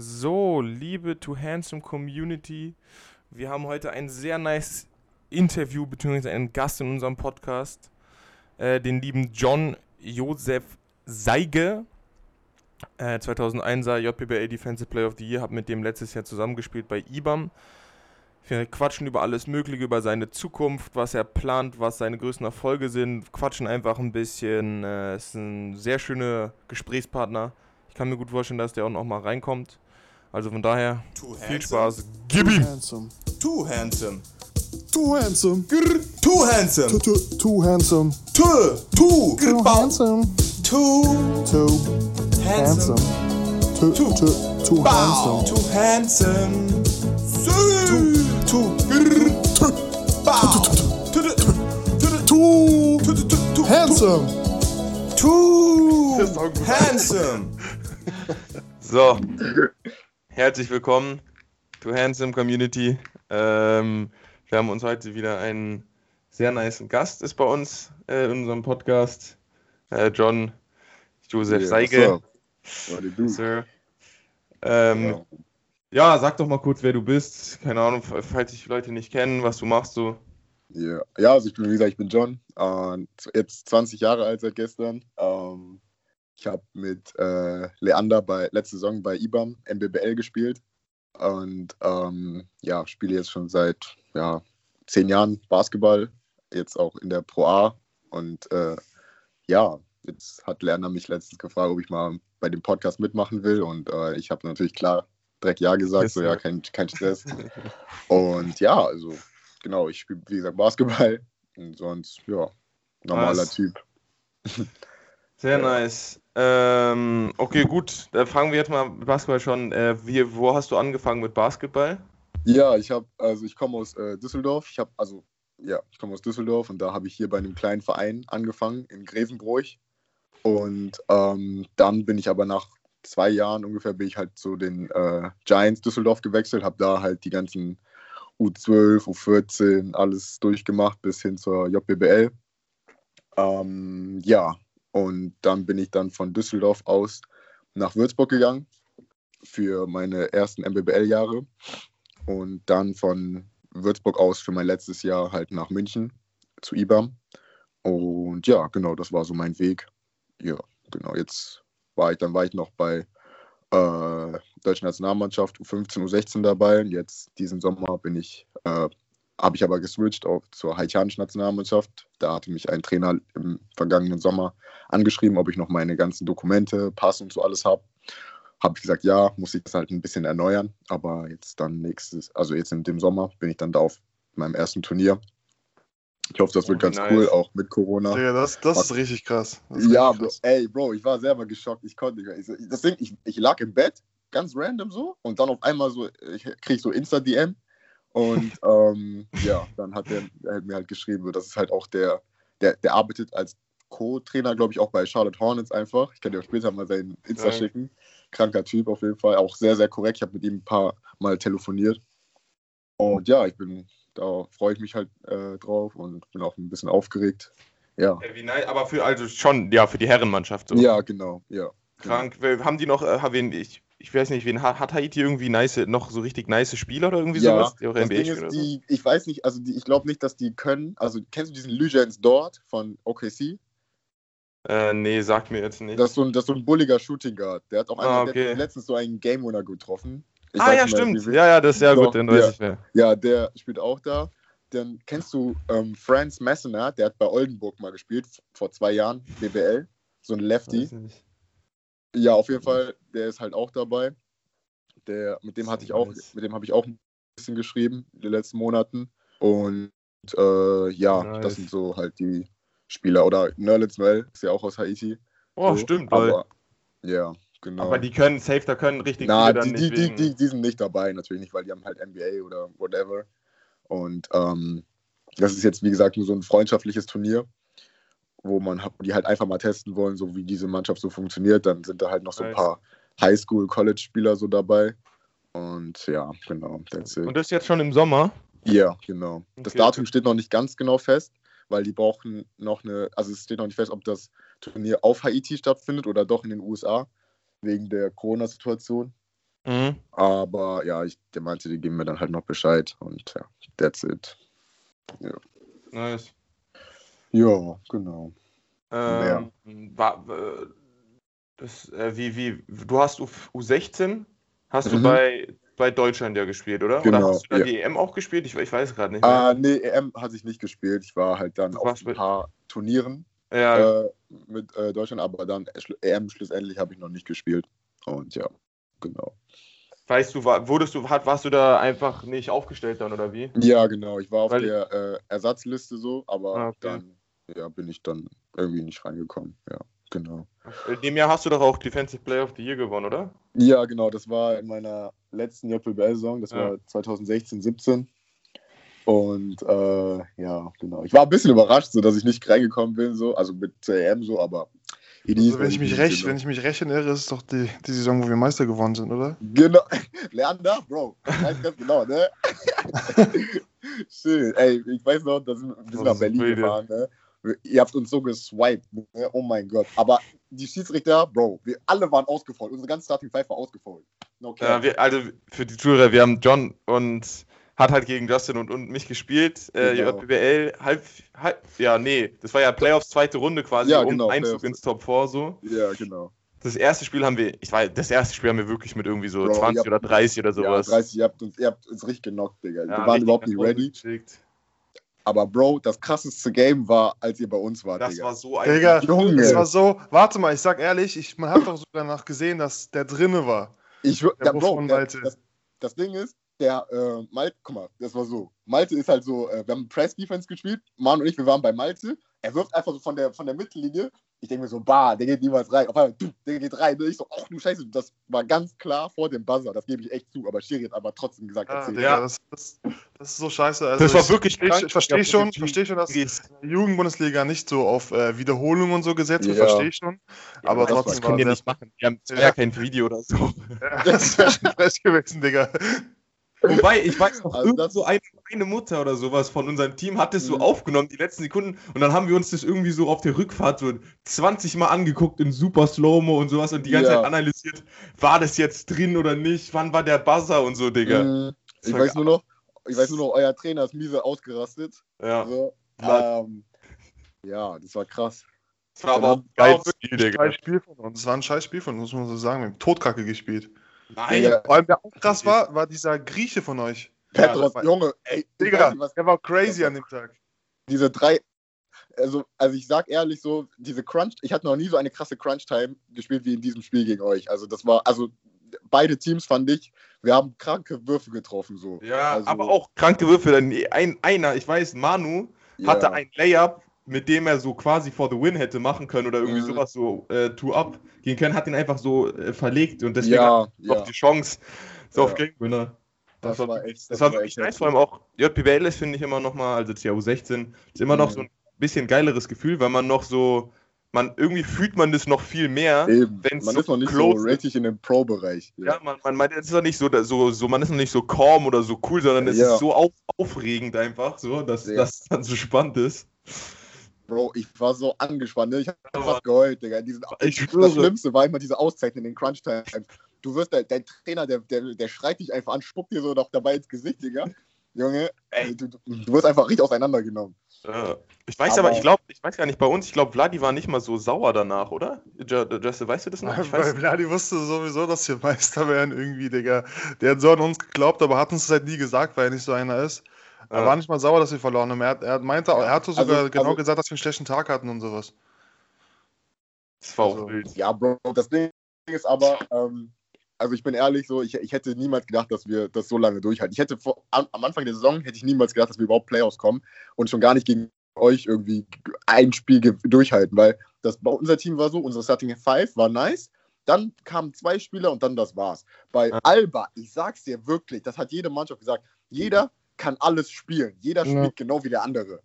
So, liebe To Handsome Community, wir haben heute ein sehr nice Interview bzw. einen Gast in unserem Podcast, äh, den lieben John Josef Seige, äh, 2001er JPBA Defensive Player of the Year, habe mit dem letztes Jahr zusammengespielt bei IBAM. Wir quatschen über alles Mögliche, über seine Zukunft, was er plant, was seine größten Erfolge sind, quatschen einfach ein bisschen. Äh, ist ein sehr schöner Gesprächspartner. Ich kann mir gut vorstellen, dass der auch noch mal reinkommt. Also von daher, Too viel handsome. Spaß. Gib ihm! handsome. Too handsome. Too handsome. Grr, too handsome. Too, too, too handsome. Too, too, Too handsome. Too Too handsome. handsome. Too, Too. too, too handsome. Too handsome. Too, too, grr, bow. Too, too, Too too, too, too, handsome. Too handsome. So, herzlich willkommen to Handsome Community. Ähm, wir haben uns heute wieder einen sehr nice Gast ist bei uns äh, in unserem Podcast. Äh, John Joseph Yeah, Seige. Sir. Ähm, Ja. ja, sag doch mal kurz, wer du bist. Keine Ahnung, falls dich Leute nicht kennen, was du machst so. Ja. ja, also ich bin, wie gesagt, ich bin John, äh, jetzt 20 Jahre alt seit gestern. Ähm, ich habe mit äh, Leander bei letzte Saison bei IBAM MBBL gespielt und ähm, ja, spiele jetzt schon seit ja, zehn Jahren Basketball, jetzt auch in der Pro A und äh, ja, jetzt hat Leander mich letztens gefragt, ob ich mal bei dem Podcast mitmachen will und äh, ich habe natürlich klar direkt ja gesagt, so ja, kein, kein Stress. Und ja, also genau, ich spiele, wie gesagt, Basketball und sonst, ja, normaler Nice. Typ. Sehr nice. Ähm, okay, gut. Da fangen wir jetzt mal mit Basketball schon. Äh, wie, wo hast du angefangen mit Basketball? Ja, ich habe, also ich komme aus äh, Düsseldorf. Ich habe, also ja, ich komme aus Düsseldorf und da habe ich hier bei einem kleinen Verein angefangen in Grevenbroich. Und ähm, dann bin ich aber nach zwei Jahren ungefähr bin ich halt zu den äh, Giants Düsseldorf gewechselt, habe da halt die ganzen U12, U14, alles durchgemacht bis hin zur JBBL. Ähm, ja, und dann bin ich dann von Düsseldorf aus nach Würzburg gegangen für meine ersten MBBL-Jahre und dann von Würzburg aus für mein letztes Jahr halt nach München zu IBAM. Und ja, genau, das war so mein Weg. Ja, genau, jetzt war ich, dann war ich noch bei äh, Deutschen Nationalmannschaft U15, U16 dabei. Jetzt diesen Sommer bin ich, äh, habe ich aber geswitcht auf, zur haitianischen Nationalmannschaft. Da hatte mich ein Trainer im vergangenen Sommer angeschrieben, ob ich noch meine ganzen Dokumente, Pass und so alles habe. Habe ich gesagt, ja, muss ich das halt ein bisschen erneuern. Aber jetzt dann nächstes, also jetzt in dem Sommer bin ich dann da auf meinem ersten Turnier. Ich hoffe, das Oh, wird ganz nice. cool, auch mit Corona. Digga, das, das ist richtig krass. Ist Ja, richtig Bro, krass. ey, Bro, ich war selber geschockt. Ich konnte nicht mehr. Ich, das Ding, ich, ich lag im Bett, ganz random so, und dann auf einmal so, ich krieg so Insta-DM. Und ähm, ja, dann hat er, hat mir halt geschrieben, so, das ist halt auch der, der, der arbeitet als Co-Trainer, glaube ich, auch bei Charlotte Hornets einfach. Ich kann dir auch später mal seinen Insta Geil. schicken. Kranker Typ auf jeden Fall, auch sehr, sehr korrekt. Ich habe mit ihm ein paar Mal telefoniert. Und ja, ich bin, da freue ich mich halt äh, drauf und bin auch ein bisschen aufgeregt. Ja, wie nice, aber für also schon, ja, für die Herrenmannschaft so. ja, genau, ja. Krank. Wer- Haben die noch, äh, ich, ich weiß nicht, wen hat, hat Haiti irgendwie nice, noch so richtig nice Spieler oder irgendwie Ja, sowas? Die auch das NBA Ding ist, oder so? die, ich weiß nicht, also die, ich glaube nicht, dass die können. Also kennst du diesen Legends dort von OKC? Äh, nee, sagt mir jetzt nicht. Das ist so ein, das ist so ein bulliger Shooting Guard. Der hat auch Ah, der okay. letztens so einen Game Winner getroffen. Ich ah, ja, mehr, stimmt. Ja, ja, das ist ja Doch, gut, dann weiß ja. ich wer. Ja, der spielt auch da. Dann kennst du ähm, Franz Messener, der hat bei Oldenburg mal gespielt, vor zwei Jahren, BBL. So ein Lefty. Weiß nicht. Ja, auf jeden Fall, der ist halt auch dabei. Der, mit dem hatte ich auch, mit dem habe ich auch ein bisschen geschrieben in den letzten Monaten. Und äh, ja, Nice. das sind so halt die Spieler. Oder Nerlens Noel ist ja auch aus Haiti. Oh, so. stimmt, weil, Aber, ja, genau. aber die können, safe, da können richtig Na, die, die, wegen- die, die sind nicht dabei, natürlich nicht, weil die haben halt NBA oder whatever. Und ähm, das ist jetzt, wie gesagt, nur so ein freundschaftliches Turnier, wo man die halt einfach mal testen wollen, so wie diese Mannschaft so funktioniert. Dann sind da halt noch so ein paar Highschool, College-Spieler so dabei. Und ja, genau, that's it. Und das jetzt schon im Sommer? Ja, genau. Das Okay. Datum steht noch nicht ganz genau fest, weil die brauchen noch eine, also es steht noch nicht fest, ob das Turnier auf Haiti stattfindet oder doch in den USA, wegen der Corona-Situation. Mhm. Aber ja, ich, der meinte, die geben mir dann halt noch Bescheid und ja, that's it. Nice. Ja, genau. Ähm, war, äh, das, äh, wie, wie, du hast U, U16, hast du Mhm. bei, bei Deutschland ja gespielt, oder? Genau, Oder hast du da ja. die EM auch gespielt? Ich, ich weiß gerade nicht mehr. Äh, nee, EM hatte ich nicht gespielt. Ich war halt dann Du auf ein paar Turnieren ja, äh, mit äh, Deutschland, aber dann EM schlussendlich habe ich noch nicht gespielt. Und ja, genau. weißt du, war, wurdest du, hat, warst du da einfach nicht aufgestellt dann, oder wie? Ja, genau. Ich war auf Weil- der äh, Ersatzliste so, aber Ah, okay. dann ja, bin ich dann irgendwie nicht reingekommen. Ja, genau. In dem Jahr hast du doch auch Defensive Player of the Year gewonnen, oder? Ja, genau. Das war in meiner letzten JBL-Saison. Das Ja. war 2016, 17. Und äh, ja, genau. Ich war ein bisschen überrascht, so dass ich nicht reingekommen bin, so, also mit EM so, aber Also, wenn, ich mich recht, wenn ich mich recht erinnere, ist es doch die, die Saison, wo wir Meister geworden sind, oder? Genau. Leander, Bro, weiß ganz genau, ne? Schön. Ey, ich weiß noch, dass wir nach Berlin gefahren, ne? Ihr habt uns so geswiped, ne? Oh mein Gott. Aber die Schiedsrichter, Bro, wir alle waren ausgefault. Unsere ganze Starting Five war ausgefault. Ja, cap. wir, also für die Zuhörer, wir haben John und hat halt gegen Justin und, und mich gespielt. Äh, Genau. JBL, halb, halb, ja, nee, das war ja Playoffs zweite Runde quasi, Ja, um genau, Einzug Playoffs. ins Top 4 so. Ja, genau. Das erste Spiel haben wir, ich weiß, das erste Spiel haben wir wirklich mit irgendwie so Bro, 20 ihr habt- oder 30 oder Ja, sowas. 30, ihr habt uns, ihr habt uns richtig genockt, Digga. Ja, wir waren überhaupt nicht ready. geschickt. Aber Bro, das krasseste Game war, als ihr bei uns wart, Das Digga. war so ein. Digga, Junge. es war so, warte mal, ich sag ehrlich, ich, man hat doch sogar noch gesehen, dass der drinne war. Ich, Der ja, Bro, der, Malte. das, das Ding ist, der äh, Malte, guck mal, das war so. Malte ist halt so, äh, wir haben Press Defense gespielt, Manu und ich, wir waren bei Malte. Er wirft einfach so von der, von der Mittellinie. Ich denke mir so, bah, der geht niemals rein. Auf einmal, du, der geht rein. Und ich so, ach du Scheiße, das war ganz klar vor dem Buzzer. Das gebe ich echt zu. Aber Schiri hat aber trotzdem gesagt, Ah, erzähl. Digga, Ja. das, das, das ist so scheiße. Also Das war ich, wirklich Ich, krank. ich verstehe Ja, schon, ich verstehe schon, dass die- die Jugendbundesliga nicht so auf äh, Wiederholung und so gesetzt wird, Ja. verstehe ich schon. aber war- trotzdem Das können wir nicht machen. Wir haben Ja. kein Video oder so. Ja, das wäre schon frech gewesen, Digga. Wobei, ich weiß noch, Also irgend das- so eine, eine Mutter oder sowas von unserem Team hat das so Mhm. aufgenommen, die letzten Sekunden. Und dann haben wir uns das irgendwie so auf der Rückfahrt so 20 Mal angeguckt in super Slow-Mo und sowas und die ganze Ja. Zeit analysiert, war das jetzt drin oder nicht, wann war der Buzzer und so, Digga. Das Ich weiß nur noch, ich weiß nur noch, euer Trainer ist miese ausgerastet. Ja, So. Ja. Ähm, ja, das war krass. das war aber auch auch Spiel, Ein Digga. scheiß Spiel von uns. Es war ein scheiß Spiel von uns, muss man so sagen. Wir haben Totkacke gespielt. Nein, Ja. Vor allem, der auch krass war, war dieser Grieche von euch. Petros, war- Junge, ey, Digga, was der war crazy an dem Tag. diese drei, also, also ich sag ehrlich so, diese Crunch, ich hatte noch nie so eine krasse Crunch-Time gespielt wie in diesem Spiel gegen euch. Also das war, also beide Teams fand ich, wir haben kranke Würfe getroffen so. Ja, also, aber auch kranke Würfe. Dann ein, einer, ich weiß, Manu ja, hatte ein Layup, mit dem er so quasi for the win hätte machen können oder irgendwie Mhm. sowas so äh, two up gehen können, hat ihn einfach so äh, verlegt und deswegen ja, hat er ja, noch die Chance so auf Ja. Game Winner. das, war wirklich- echt, Das war war wirklich echt nice, vor allem auch JBL ist, finde ich immer noch mal, also CAU 16, ist immer noch Mhm. so ein bisschen geileres Gefühl, weil man noch so, man irgendwie fühlt man das noch viel mehr. Eben, wenn's man so ist noch nicht so richtig in dem Pro-Bereich. Ja, man, man, man ist noch nicht so, so, so, man ist noch nicht so calm oder so cool, sondern es Ja. ist so auf, aufregend einfach, so, dass Ja. das dann so spannend ist. Bro, ich war so angespannt, ne? ich hab Aber- fast geheult, Digga. Diesen, Ich das schwöre. Schlimmste war immer diese Auszeichnung in den Crunch-Times. Du wirst, der, dein Trainer, der, der, der schreit dich einfach an, spuckt dir so noch dabei ins Gesicht, Digga. Junge, ey, du, du du wirst einfach richtig auseinandergenommen. Ja. Ich weiß aber, Aber- ich glaube, ich weiß gar nicht, bei uns, ich glaube, Vladi war nicht mal so sauer danach, oder? Justin, weißt du das noch? Ich Weil weiß. Vladi wusste sowieso, dass wir Meister wären irgendwie, Digga. Der hat so an uns geglaubt, aber hat uns das halt nie gesagt, weil er nicht so einer ist. Er war nicht mal sauer, dass wir verloren haben. Er, hat- er meinte, er hatte sogar Also- genau also- gesagt, dass wir einen schlechten Tag hatten und sowas. Das war auch Also- wild. Ja, Bro, das Ding ist aber, ähm, also ich bin ehrlich so, ich, ich hätte niemals gedacht, dass wir das so lange durchhalten. Ich hätte vor, am, am Anfang der Saison hätte ich niemals gedacht, dass wir überhaupt Playoffs kommen und schon gar nicht gegen euch irgendwie ein Spiel durchhalten, weil das bei unser Team war so, unser Starting Five war nice. Dann kamen zwei Spieler und dann das war's. Bei. Alba, ich sag's dir wirklich, das hat jede Mannschaft gesagt, jeder kann alles spielen. Jeder Ja. spielt genau wie der andere.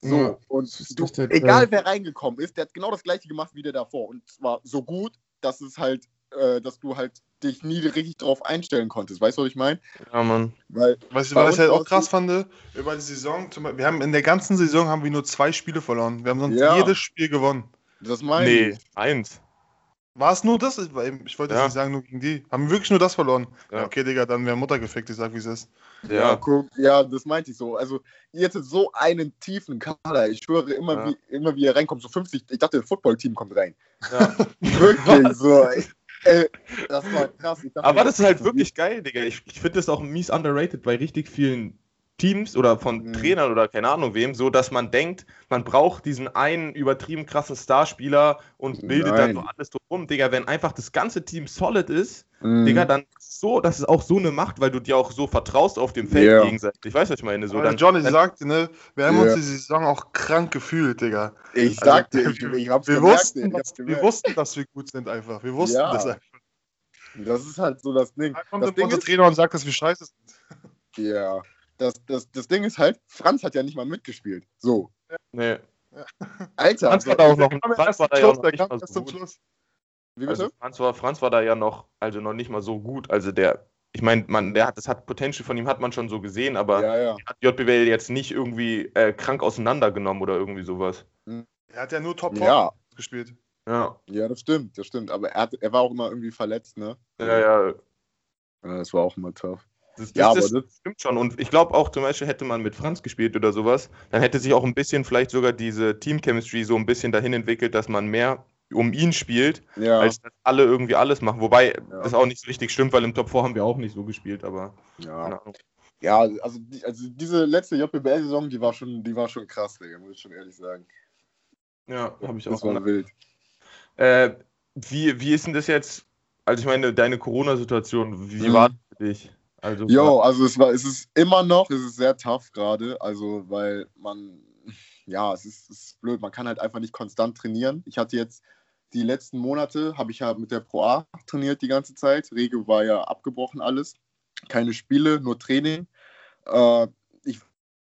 So, Ja, und ist du, halt, egal wer reingekommen ist, der hat genau das gleiche gemacht wie der davor. Und zwar so gut, dass es halt, äh, dass du halt dich nie richtig drauf einstellen konntest. Weißt du, was ich meine? Ja, Mann. Weil, Was ich, Bei was ich halt auch krass fand, über die Saison, zum Beispiel, wir haben in der ganzen Saison haben wir nur zwei Spiele verloren. Wir haben sonst Ja. jedes Spiel gewonnen. das meine Nee, ich. eins. War es nur das? Ich ich wollte jetzt Ja. nicht sagen, nur gegen die. Haben wir wirklich nur das verloren? Ja. Okay, Digga, dann wäre Mutter gefickt, ich sag, wie es ist. Ja, guck, ja, das meinte ich so. Also, ihr hättet so einen tiefen Kader. Ich schwöre, immer, Ja. wie, immer wie ihr reinkommt, so 50, ich dachte, das Footballteam kommt rein. ja. Wirklich, so. ey. Das war krass. Dachte, Aber das ist halt wirklich geil, Digga. Ich, ich finde das auch mies underrated bei richtig vielen Teams oder von Mhm. Trainern oder keine Ahnung wem, so dass man denkt, man braucht diesen einen übertrieben krassen Starspieler und bildet dann Nein. so alles drum. Digga, wenn einfach das ganze Team solid ist, Mhm. Digga, dann so, das ist auch so eine Macht, weil du dir auch so vertraust auf dem Feld Ja. gegenseitig. Weißt du, was ich meine? So, dann, Johnny dann, sagte, ne, wir haben Ja. uns diese Saison auch krank gefühlt, Digga. Ich Also, sagte, ich, ich hab's Wir gemerkt, wussten, ich dass, hab's wir wussten, dass wir gut sind einfach. Wir wussten Ja. das einfach. Das ist halt so das Ding. Da kommt Das Ding unser ist, Trainer und sagt, dass wir scheiße sind. ja, das, das, das Ding ist halt, Franz hat ja nicht mal mitgespielt. So. nee. Alter, Franz war da auch noch, Franz erst war da ja noch nicht so gut. Wie bitte? Also Franz war, Franz war da ja noch, also noch nicht mal so gut. Also der, ich meine, man, der hat, das hat Potential von ihm hat man schon so gesehen, aber ja, ja. hat JBL jetzt nicht irgendwie äh, krank auseinandergenommen oder irgendwie sowas. Er hat ja nur Top 4 Ja, gespielt. Ja, ja, das stimmt, das stimmt. Aber er, hat, er war auch immer irgendwie verletzt, ne? ja, ja. Ja, Das war auch immer tough. Das, das, Ja, aber das das- stimmt schon. Und ich glaube auch zum Beispiel, hätte man mit Franz gespielt oder sowas, dann hätte sich auch ein bisschen vielleicht sogar diese Team-Chemistry so ein bisschen dahin entwickelt, dass man mehr um ihn spielt, Ja, als dass alle irgendwie alles machen. Wobei Ja. das auch nicht so richtig stimmt, weil im Top 4 haben wir auch nicht so gespielt, aber ja. Ja, also, die, also diese letzte JBL-Saison, die war schon, die war schon krass, Digga, muss ich schon ehrlich sagen. Ja, habe ich Das auch. war wild. Äh, wie, wie ist denn das jetzt? Also ich meine, deine Corona-Situation, wie Mhm. war das für dich? Also Jo, also es war, es ist immer noch, es ist sehr tough gerade, also weil man, ja, es ist, es ist blöd, man kann halt einfach nicht konstant trainieren. Ich hatte jetzt die letzten Monate, habe ich ja mit der Pro A trainiert die ganze Zeit. Regio war ja abgebrochen alles, keine Spiele, nur Training. Äh, ich,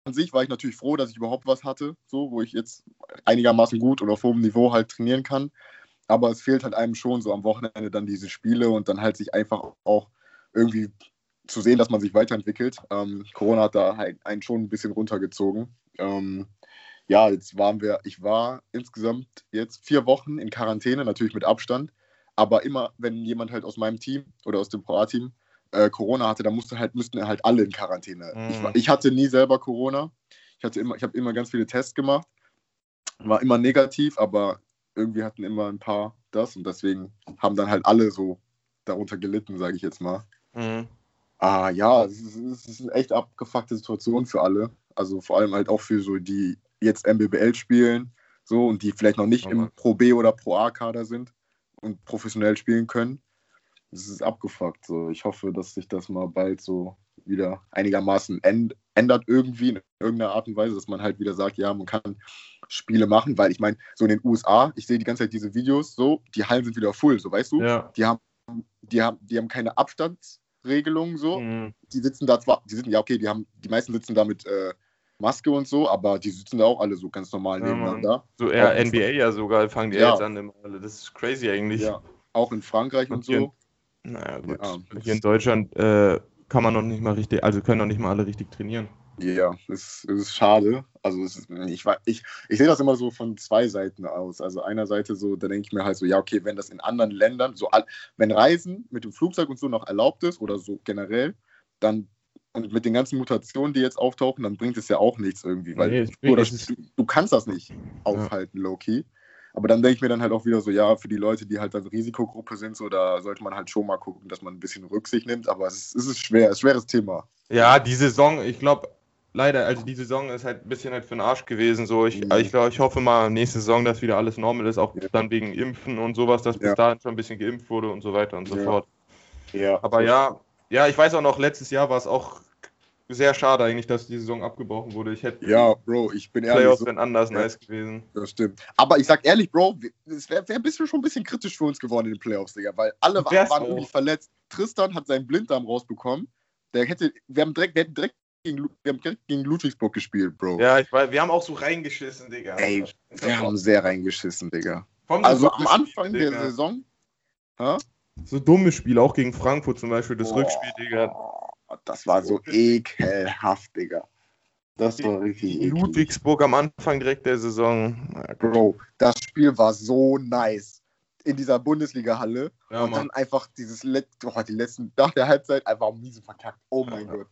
an sich war ich natürlich froh, dass ich überhaupt was hatte, so, wo ich jetzt einigermaßen gut oder auf hohem Niveau halt trainieren kann. Aber es fehlt halt einem schon so am Wochenende dann diese Spiele und dann halt sich einfach auch irgendwie zu sehen, dass man sich weiterentwickelt. Ähm, Corona hat da halt einen schon ein bisschen runtergezogen. Ähm, ja, jetzt waren wir, ich war insgesamt jetzt vier Wochen in Quarantäne, natürlich mit Abstand. Aber immer, wenn jemand halt aus meinem Team oder aus dem Pro A-Team äh, Corona hatte, dann musste halt, müssten halt alle in Quarantäne. Mhm. Ich, war- ich hatte nie selber Corona. Ich, hatte immer, ich habe immer ganz viele Tests gemacht. War immer negativ, aber irgendwie hatten immer ein paar das und deswegen haben dann halt alle so darunter gelitten, sage ich jetzt mal. Mhm. Ah ja, es ist, es ist eine echt abgefuckte Situation für alle. Also vor allem halt auch für so die jetzt MBBL spielen, so und die vielleicht noch nicht Oh im. Pro B oder Pro A Kader sind und professionell spielen können. Es ist abgefuckt. So, ich hoffe, dass sich das mal bald so wieder einigermaßen änd ändert irgendwie in irgendeiner Art und Weise, dass man halt wieder sagt, ja, man kann Spiele machen, weil ich meine, so in den USA, ich sehe die ganze Zeit diese Videos, so die Hallen sind wieder full, so weißt du, Ja. die haben, die haben, die haben keine Abstandsregelung so Mhm. die sitzen da zwar, die sitzen, ja okay, die haben, die meisten sitzen da mit äh, Maske und so, aber die sitzen da auch alle so ganz normal Ja, nebeneinander. So eher in NBA ja sogar, fangen die Ja. jetzt an. immer alle. Das ist crazy eigentlich. Ja, auch in Frankreich und, Und hier- so. Naja, gut. Ja. Hier in Deutschland äh, kann man noch nicht mal richtig, also können noch nicht mal alle richtig trainieren. Ja, es, es ist schade. Also es ist, ich, ich, ich sehe das immer so von zwei Seiten aus. Also einer Seite so, da denke ich mir halt so, ja, okay, wenn das in anderen Ländern, so wenn Reisen mit dem Flugzeug und so noch erlaubt ist oder so generell, dann und mit den ganzen Mutationen, die jetzt auftauchen, dann bringt es ja auch nichts irgendwie, weil Nee, du, oder, du, du kannst das nicht aufhalten, low-key. Aber dann denke ich mir dann halt auch wieder so, ja, für die Leute, die halt dann Risikogruppe sind, so, da sollte man halt schon mal gucken, dass man ein bisschen Rücksicht nimmt. Aber es ist, es ist schwer, es ist ein schweres Thema. Ja, die Saison, ich glaube, leider, also die Saison ist halt ein bisschen halt für den Arsch gewesen. So, ich, Mhm. ich glaube, ich hoffe mal nächste Saison, dass wieder alles normal ist, auch Ja. dann wegen Impfen und sowas, dass bis Ja. dahin schon ein bisschen geimpft wurde und so weiter und so Ja. fort. Ja. Aber ja, ja, ich weiß auch noch, letztes Jahr war es auch sehr schade eigentlich, dass die Saison abgebrochen wurde. Ich hätte Ja, Bro, ich bin ehrlich, Playoffs so, wären anders Ja. nice gewesen. das stimmt. Aber ich sag ehrlich, Bro, es wäre wär ein bisschen schon ein bisschen kritisch für uns geworden in den Playoffs, Digga, weil alle waren auch. irgendwie verletzt. Tristan hat seinen Blinddarm rausbekommen. Der hätte, wir haben direkt, wir hätten direkt gegen, wir haben direkt gegen Ludwigsburg gespielt, Bro. Ja, ich weiß, wir haben auch so reingeschissen, Digga. Ey, wir haben sehr reingeschissen, Digga. Vom Also am Anfang Spiel, der Digga. Saison. Hä? So dumme Spiele, auch gegen Frankfurt zum Beispiel, das Boah, Rückspiel, Digga. Das war so ekelhaft, Digga. Das war richtig eklig. Ludwigsburg am Anfang direkt der Saison. Bro, das Spiel war so nice. in dieser Bundesliga-Halle Ja, und Mann. dann einfach dieses Let oh, die letzten, nach der Halbzeit einfach miese verkackt. Oh mein Ja. Gott.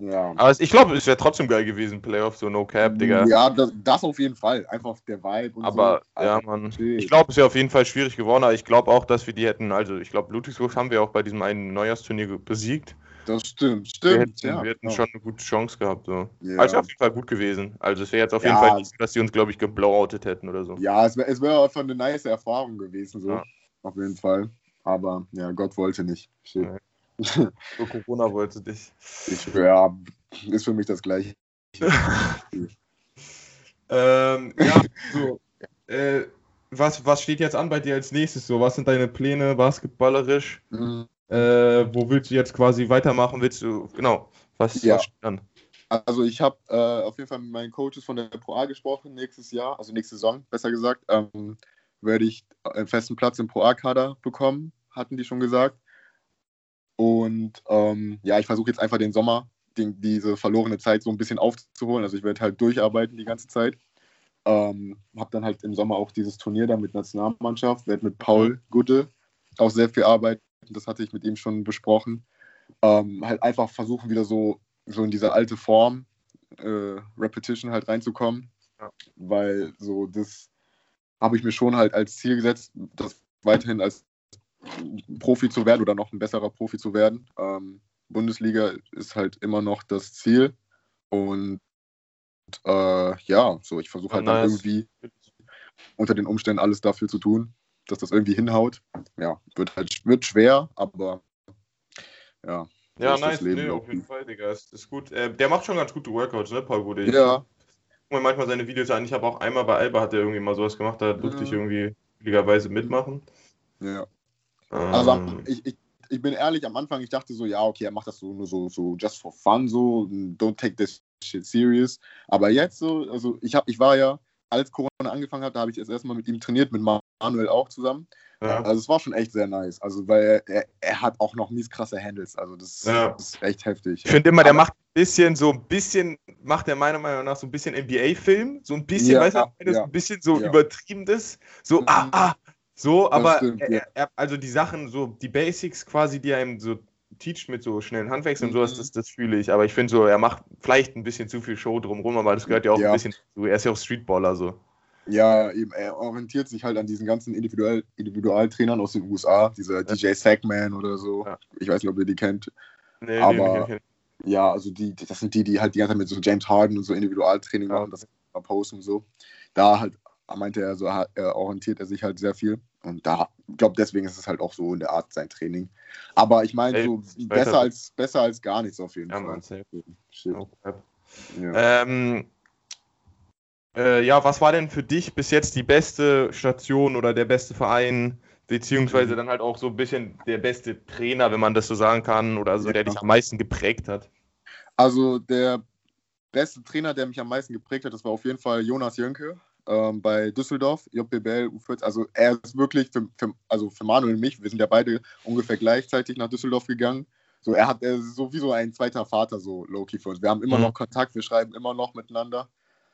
Ja. Aber ich glaube, es wäre trotzdem geil gewesen, Playoff, so No Cap, Digga. Ja, das, das auf jeden Fall. Einfach der Vibe und Aber so. ja, Also, Mann. Ich glaube, es wäre auf jeden Fall schwierig geworden, aber ich glaube auch, dass wir die hätten, also ich glaube, Ludwigsburg haben wir auch bei diesem einen Neujahrsturnier besiegt. Das stimmt, Wir stimmt. hätten, ja, wir hätten ja. schon eine gute Chance gehabt. So. Ja. Also auf jeden Fall gut gewesen. Also es wäre jetzt auf jeden Ja. Fall nicht so, dass die uns, glaube ich, geblowoutet hätten oder so. Ja, es wäre wär einfach eine nice Erfahrung gewesen, so. Ja. Auf jeden Fall. Aber ja, Gott wollte nicht. Shit. So Corona wollte dich. Ich, ja, ist für mich das gleiche. Ähm, ja, so. Äh, was, was steht jetzt an bei dir als nächstes? So, was sind deine Pläne basketballerisch? Mhm. Äh, wo willst du jetzt quasi weitermachen? Willst du, genau, was, Ja. was steht an? Also ich habe äh, auf jeden Fall mit meinen Coaches von der Pro A gesprochen. Nächstes Jahr, also nächste Saison, besser gesagt, ähm, werde ich einen festen Platz im Pro A-Kader bekommen, hatten die schon gesagt. Und ähm, ja, ich versuche jetzt einfach den Sommer, den, diese verlorene Zeit so ein bisschen aufzuholen. Also ich werde halt durcharbeiten die ganze Zeit. Ähm, habe dann halt im Sommer auch dieses Turnier da mit Nationalmannschaft, werde mit Paul Gudde auch sehr viel arbeiten. Das hatte ich mit ihm schon besprochen. Ähm, halt einfach versuchen wieder so, so in diese alte Form, äh, Repetition halt reinzukommen. Ja. Weil so das habe ich mir schon halt als Ziel gesetzt, das weiterhin als Profi zu werden oder noch ein besserer Profi zu werden. Ähm, Bundesliga ist halt immer noch das Ziel. Und äh, ja, so ich versuche halt Ja, dann nice. irgendwie unter den Umständen alles dafür zu tun, dass das irgendwie hinhaut. Ja, wird halt wird schwer, aber ja. Ja, nice, Leben nee, auf jeden Fall, Digga. Ist, ist gut. Äh, der macht schon ganz gute Workouts, ne, Paul Gude? Ich Ja. guck mir manchmal seine Videos an. Ich habe auch einmal bei Alba hat er irgendwie mal sowas gemacht, da durfte Mhm. ich irgendwie billigerweise mitmachen. Ja. Also Ähm, ich, ich, ich bin ehrlich, am Anfang, ich dachte so, ja, okay, er macht das so nur so, so just for fun, so, don't take this shit serious. Aber jetzt so, also ich hab, ich war ja, als Corona angefangen hat, da habe ich jetzt erstmal mit ihm trainiert, mit Manuel auch zusammen. ja. Also es war schon echt sehr nice. Also weil er, er hat auch noch mies krasse Handles. Also das, Ja. das ist echt heftig. Ich finde immer, der Aber- macht ein bisschen, so ein bisschen, macht er meiner Meinung nach so ein bisschen NBA-Film. So ein bisschen, Ja, weißt du, ja, ein bisschen so Ja. übertriebenes. So, Mhm. ah, ah, so, aber stimmt, er, ja. er, also die Sachen, so die Basics quasi, die er ihm so teacht mit so schnellen Handwechseln und sowas, Mhm. das, das fühle ich. Aber ich finde so, er macht vielleicht ein bisschen zu viel Show drumherum, aber das gehört ja auch Ja. ein bisschen zu. Er ist ja auch Streetballer so. Ja, eben, er orientiert sich halt an diesen ganzen Individual Individualtrainern aus den USA, dieser DJ Sackman oder so. Ja. Ich weiß nicht, ob ihr die kennt. Nee, Aber- nee, Ja, also die, das sind die, die halt die ganze Zeit mit so James Harden und so Individualtraining Ja. machen, das posten und so. Da halt, meinte er, so ha- äh, orientiert er sich halt sehr viel. Und da, ich glaube, deswegen ist es halt auch so in der Art sein Training. Aber ich meine, so besser als, besser als gar nichts auf jeden Ja, Fall. Crap. Ja. Ähm, äh, ja, was war denn für dich bis jetzt die beste Station oder der beste Verein, beziehungsweise dann halt auch so ein bisschen der beste Trainer, wenn man das so sagen kann, oder so, der Ja. dich am meisten geprägt hat? Also der beste Trainer, der mich am meisten geprägt hat, das war auf jeden Fall Jonas Jönke ähm, bei Düsseldorf, JBL U14. Also er ist wirklich, für, für, also für Manuel und mich, wir sind ja beide ungefähr gleichzeitig nach Düsseldorf gegangen. So, er hat er ist so wie so ein zweiter Vater, so Loki für uns. Wir haben immer Mhm. noch Kontakt, wir schreiben immer noch miteinander.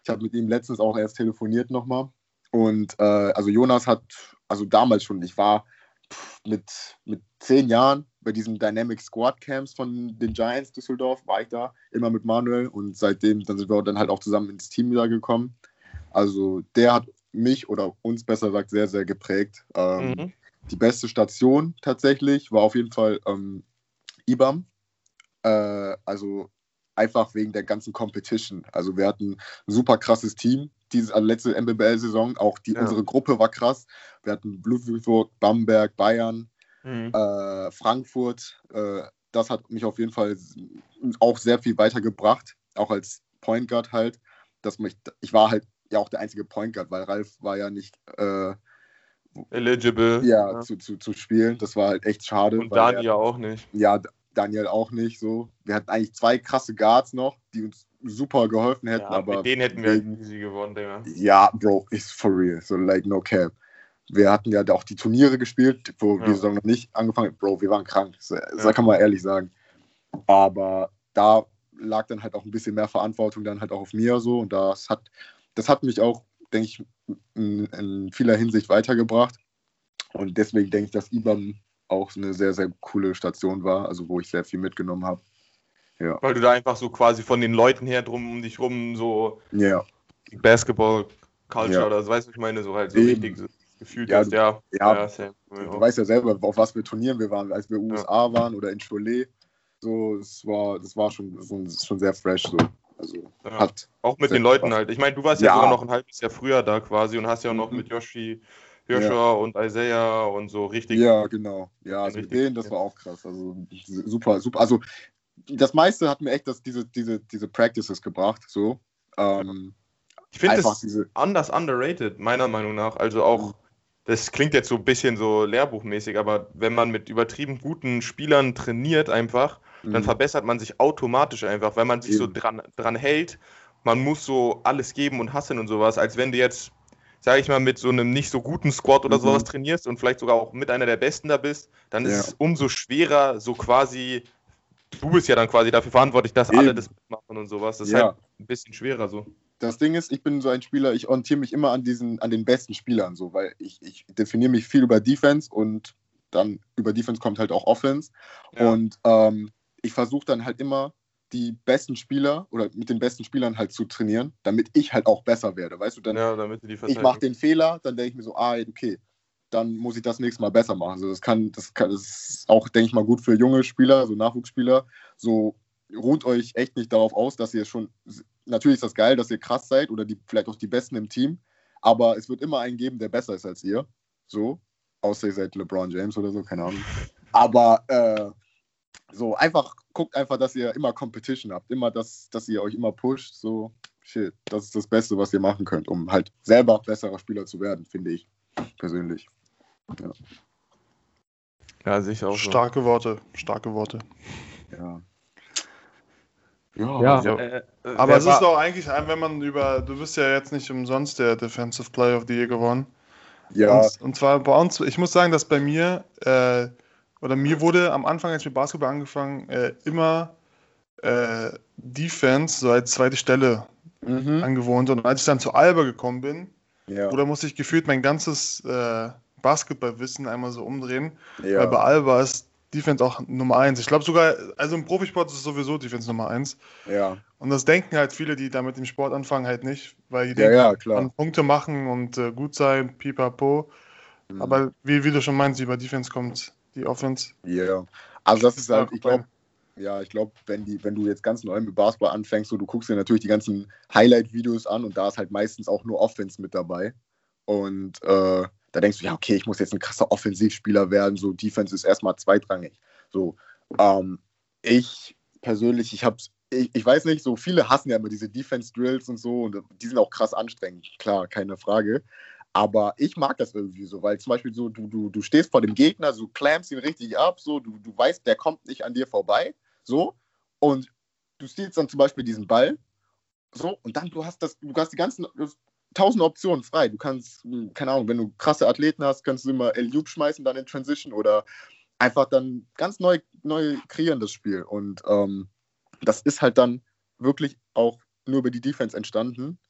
Ich habe mit ihm letztens auch erst telefoniert nochmal. Und äh, also Jonas hat, also damals schon, ich war pff, mit, mit zehn Jahren bei diesen Dynamic Squad Camps von den Giants Düsseldorf, war ich da immer mit Manuel und seitdem dann sind wir dann halt auch zusammen ins Team wieder gekommen. Also der hat mich oder uns besser gesagt sehr, sehr geprägt. Ähm, Mhm. Die beste Station tatsächlich war auf jeden Fall ähm, IBAM. Äh, also einfach wegen der ganzen Competition. Also wir hatten ein super krasses Team, diese also letzte MBBL-Saison. Auch die, Ja. unsere Gruppe war krass. Wir hatten Ludwigsburg, Bamberg, Bayern, Mhm. äh, Frankfurt. Äh, das hat mich auf jeden Fall auch sehr viel weitergebracht, auch als Point Guard halt. Dass mich, ich war halt ja auch der einzige Point Guard, weil Ralf war ja nicht äh, Eligible. ja, Zu, zu, zu spielen. Das war halt echt schade. Und weil Dani er- ja auch nicht. ja, Daniel auch nicht so. Wir hatten eigentlich zwei krasse Guards noch, die uns super geholfen hätten, Ja, aber mit denen hätten wir wegen- easy gewonnen, Digga. ja, Bro, ist for real. So, like, no cap. Wir hatten ja auch die Turniere gespielt, wo Ja. die Saison noch nicht angefangen hat. Bro, wir waren krank. So, so kann man ehrlich sagen. Aber da lag dann halt auch ein bisschen mehr Verantwortung dann halt auch auf mir so. Und das hat, das hat mich auch, denke ich, in, in vieler Hinsicht weitergebracht. und deswegen denke ich, dass IBAM auch eine sehr, sehr coole Station war, also wo ich sehr viel mitgenommen habe. Ja. Weil du da einfach so quasi von den Leuten her drum um dich rum so Ja, Basketball-Culture Ja. oder so, weißt du, ich meine, so halt so Eben. richtig so gefühlt Ja, hast, ja. ja, same. du weißt ja selber, auf was für Turnieren wir waren, als wir USA waren oder in Cholet. So, es war, das war schon, so, schon sehr fresh so. Also Ja. hat. Auch mit den Leuten Spaß. halt. Ich meine, du warst ja, Ja. sogar noch ein halbes Jahr früher da quasi und hast ja auch noch Mhm. mit Yoshi, Joshua und Isaiah und so richtig. Ja, genau. Ja, also mit denen, das war auch krass. Also super, super. Also das meiste hat mir echt das, diese, diese, diese Practices gebracht. So. Ähm, Ich finde das diese. anders underrated, meiner Meinung nach. Also auch, das klingt jetzt so ein bisschen so lehrbuchmäßig, aber wenn man mit übertrieben guten Spielern trainiert einfach, dann Mhm. verbessert man sich automatisch einfach, weil man sich so Eben. dran, dran hält. Man muss so alles geben und hasseln und sowas, als wenn du jetzt, sage ich mal, mit so einem nicht so guten Squad oder Mhm. sowas trainierst und vielleicht sogar auch mit einer der Besten da bist, dann ist Ja. es umso schwerer, so quasi, du bist ja dann quasi dafür verantwortlich, dass alle Eben. das mitmachen und sowas. Das ist Ja. halt ein bisschen schwerer so. das Ding ist, ich bin so ein Spieler, ich orientiere mich immer an diesen, an den besten Spielern, so, weil ich, ich definiere mich viel über Defense und dann über Defense kommt halt auch Offense. Ja. Und ähm, ich versuche dann halt immer die besten Spieler oder mit den besten Spielern halt zu trainieren, damit ich halt auch besser werde. Weißt du, dann ja, damit die ich mache den Fehler, dann denke ich mir so, ah, okay, dann muss ich das nächste Mal besser machen. Also das kann, das kann, das ist auch, denke ich mal, gut für junge Spieler, so Nachwuchsspieler. So ruht euch echt nicht darauf aus, dass ihr schon, natürlich ist das geil, dass ihr krass seid oder die, vielleicht auch die Besten im Team, aber es wird immer einen geben, der besser ist als ihr. So, außer ihr seid LeBron James oder so, keine Ahnung. Aber äh, so, einfach, guckt einfach, dass ihr immer Competition habt, immer, dass, dass ihr euch immer pusht, so, shit, das ist das Beste, was ihr machen könnt, um halt selber besserer Spieler zu werden, finde ich, persönlich. Ja, sicher auch so. Starke Worte, starke Worte. Ja. Ja. Ja, äh, äh, Aber es ist doch eigentlich, wenn man über, du bist ja jetzt nicht umsonst der Defensive Player of the Year gewonnen. Ja, Und, und zwar bei uns, ich muss sagen, dass bei mir, äh, oder mir wurde am Anfang, als ich mit Basketball angefangen, äh, immer äh, Defense so als zweite Stelle mhm. angewohnt. Und als ich dann zu Alba gekommen bin, ja, oder musste ich gefühlt mein ganzes äh, Basketballwissen einmal so umdrehen. ja. Weil bei Alba ist Defense auch Nummer eins. Ich glaube sogar, also im Profisport ist es sowieso Defense Nummer eins. ja, Und das denken halt viele, die da mit dem Sport anfangen, halt nicht, weil die ja, denken, ja, an. Punkte machen und äh, gut sein, pipapo. Mhm. Aber wie, wie du schon meinst, über Defense kommt die Offense. Ja, also das ist halt, ich glaube, ja, ich glaube, wenn die, wenn du jetzt ganz neu mit Basketball anfängst, so du guckst dir natürlich die ganzen Highlight-Videos an und da ist halt meistens auch nur Offense mit dabei. Und äh, da denkst du, ja, okay, ich muss jetzt ein krasser Offensivspieler werden, so Defense ist erstmal zweitrangig. So, ähm, ich persönlich, ich hab's, ich, ich weiß nicht, so viele hassen ja immer diese Defense-Drills und so und die sind auch krass anstrengend, klar, keine Frage. Aber ich mag das irgendwie so, weil zum Beispiel so, du, du, du stehst vor dem Gegner, du clampst ihn richtig ab, so, du, du weißt, der kommt nicht an dir vorbei, so, und du stehst dann zum Beispiel diesen Ball, so, und dann du hast das, du hast die ganzen tausend Optionen frei. Du kannst, hm, keine Ahnung, wenn du krasse Athleten hast, kannst du immer l schmeißen, dann in Transition oder einfach dann ganz neu, neu kreieren das Spiel. Und ähm, das ist halt dann wirklich auch nur über die Defense entstanden.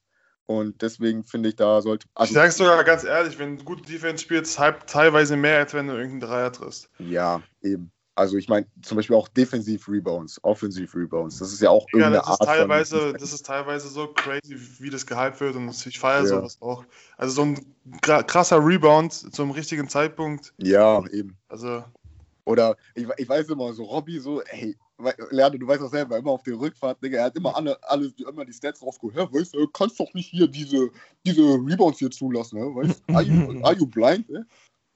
Und deswegen finde ich, da sollte. ich Also, sag's sogar ganz ehrlich, wenn du gute Defense spielst, halb, teilweise mehr, als wenn du irgendeinen Dreier triffst. ja, eben. Also ich meine, zum Beispiel auch Defensiv-Rebounds, Offensiv-Rebounds. Das ist ja auch Ja, irgendeine das ist Art teilweise, von. das ist teilweise so crazy, wie das gehypt wird und ich feiere Ja. sowas auch. Also so ein krasser Rebound zum richtigen Zeitpunkt. Ja, eben. Also Oder ich, ich weiß immer so, Robby so, hey, we- Lerne, du weißt doch selber, immer auf der Rückfahrt, Digga, er hat immer alle, alles, immer die Stats rausgeholt. Hä, weißt du, kannst doch nicht hier diese, diese Rebounds hier zulassen, ne? Weißt du, are you, are you blind, ne?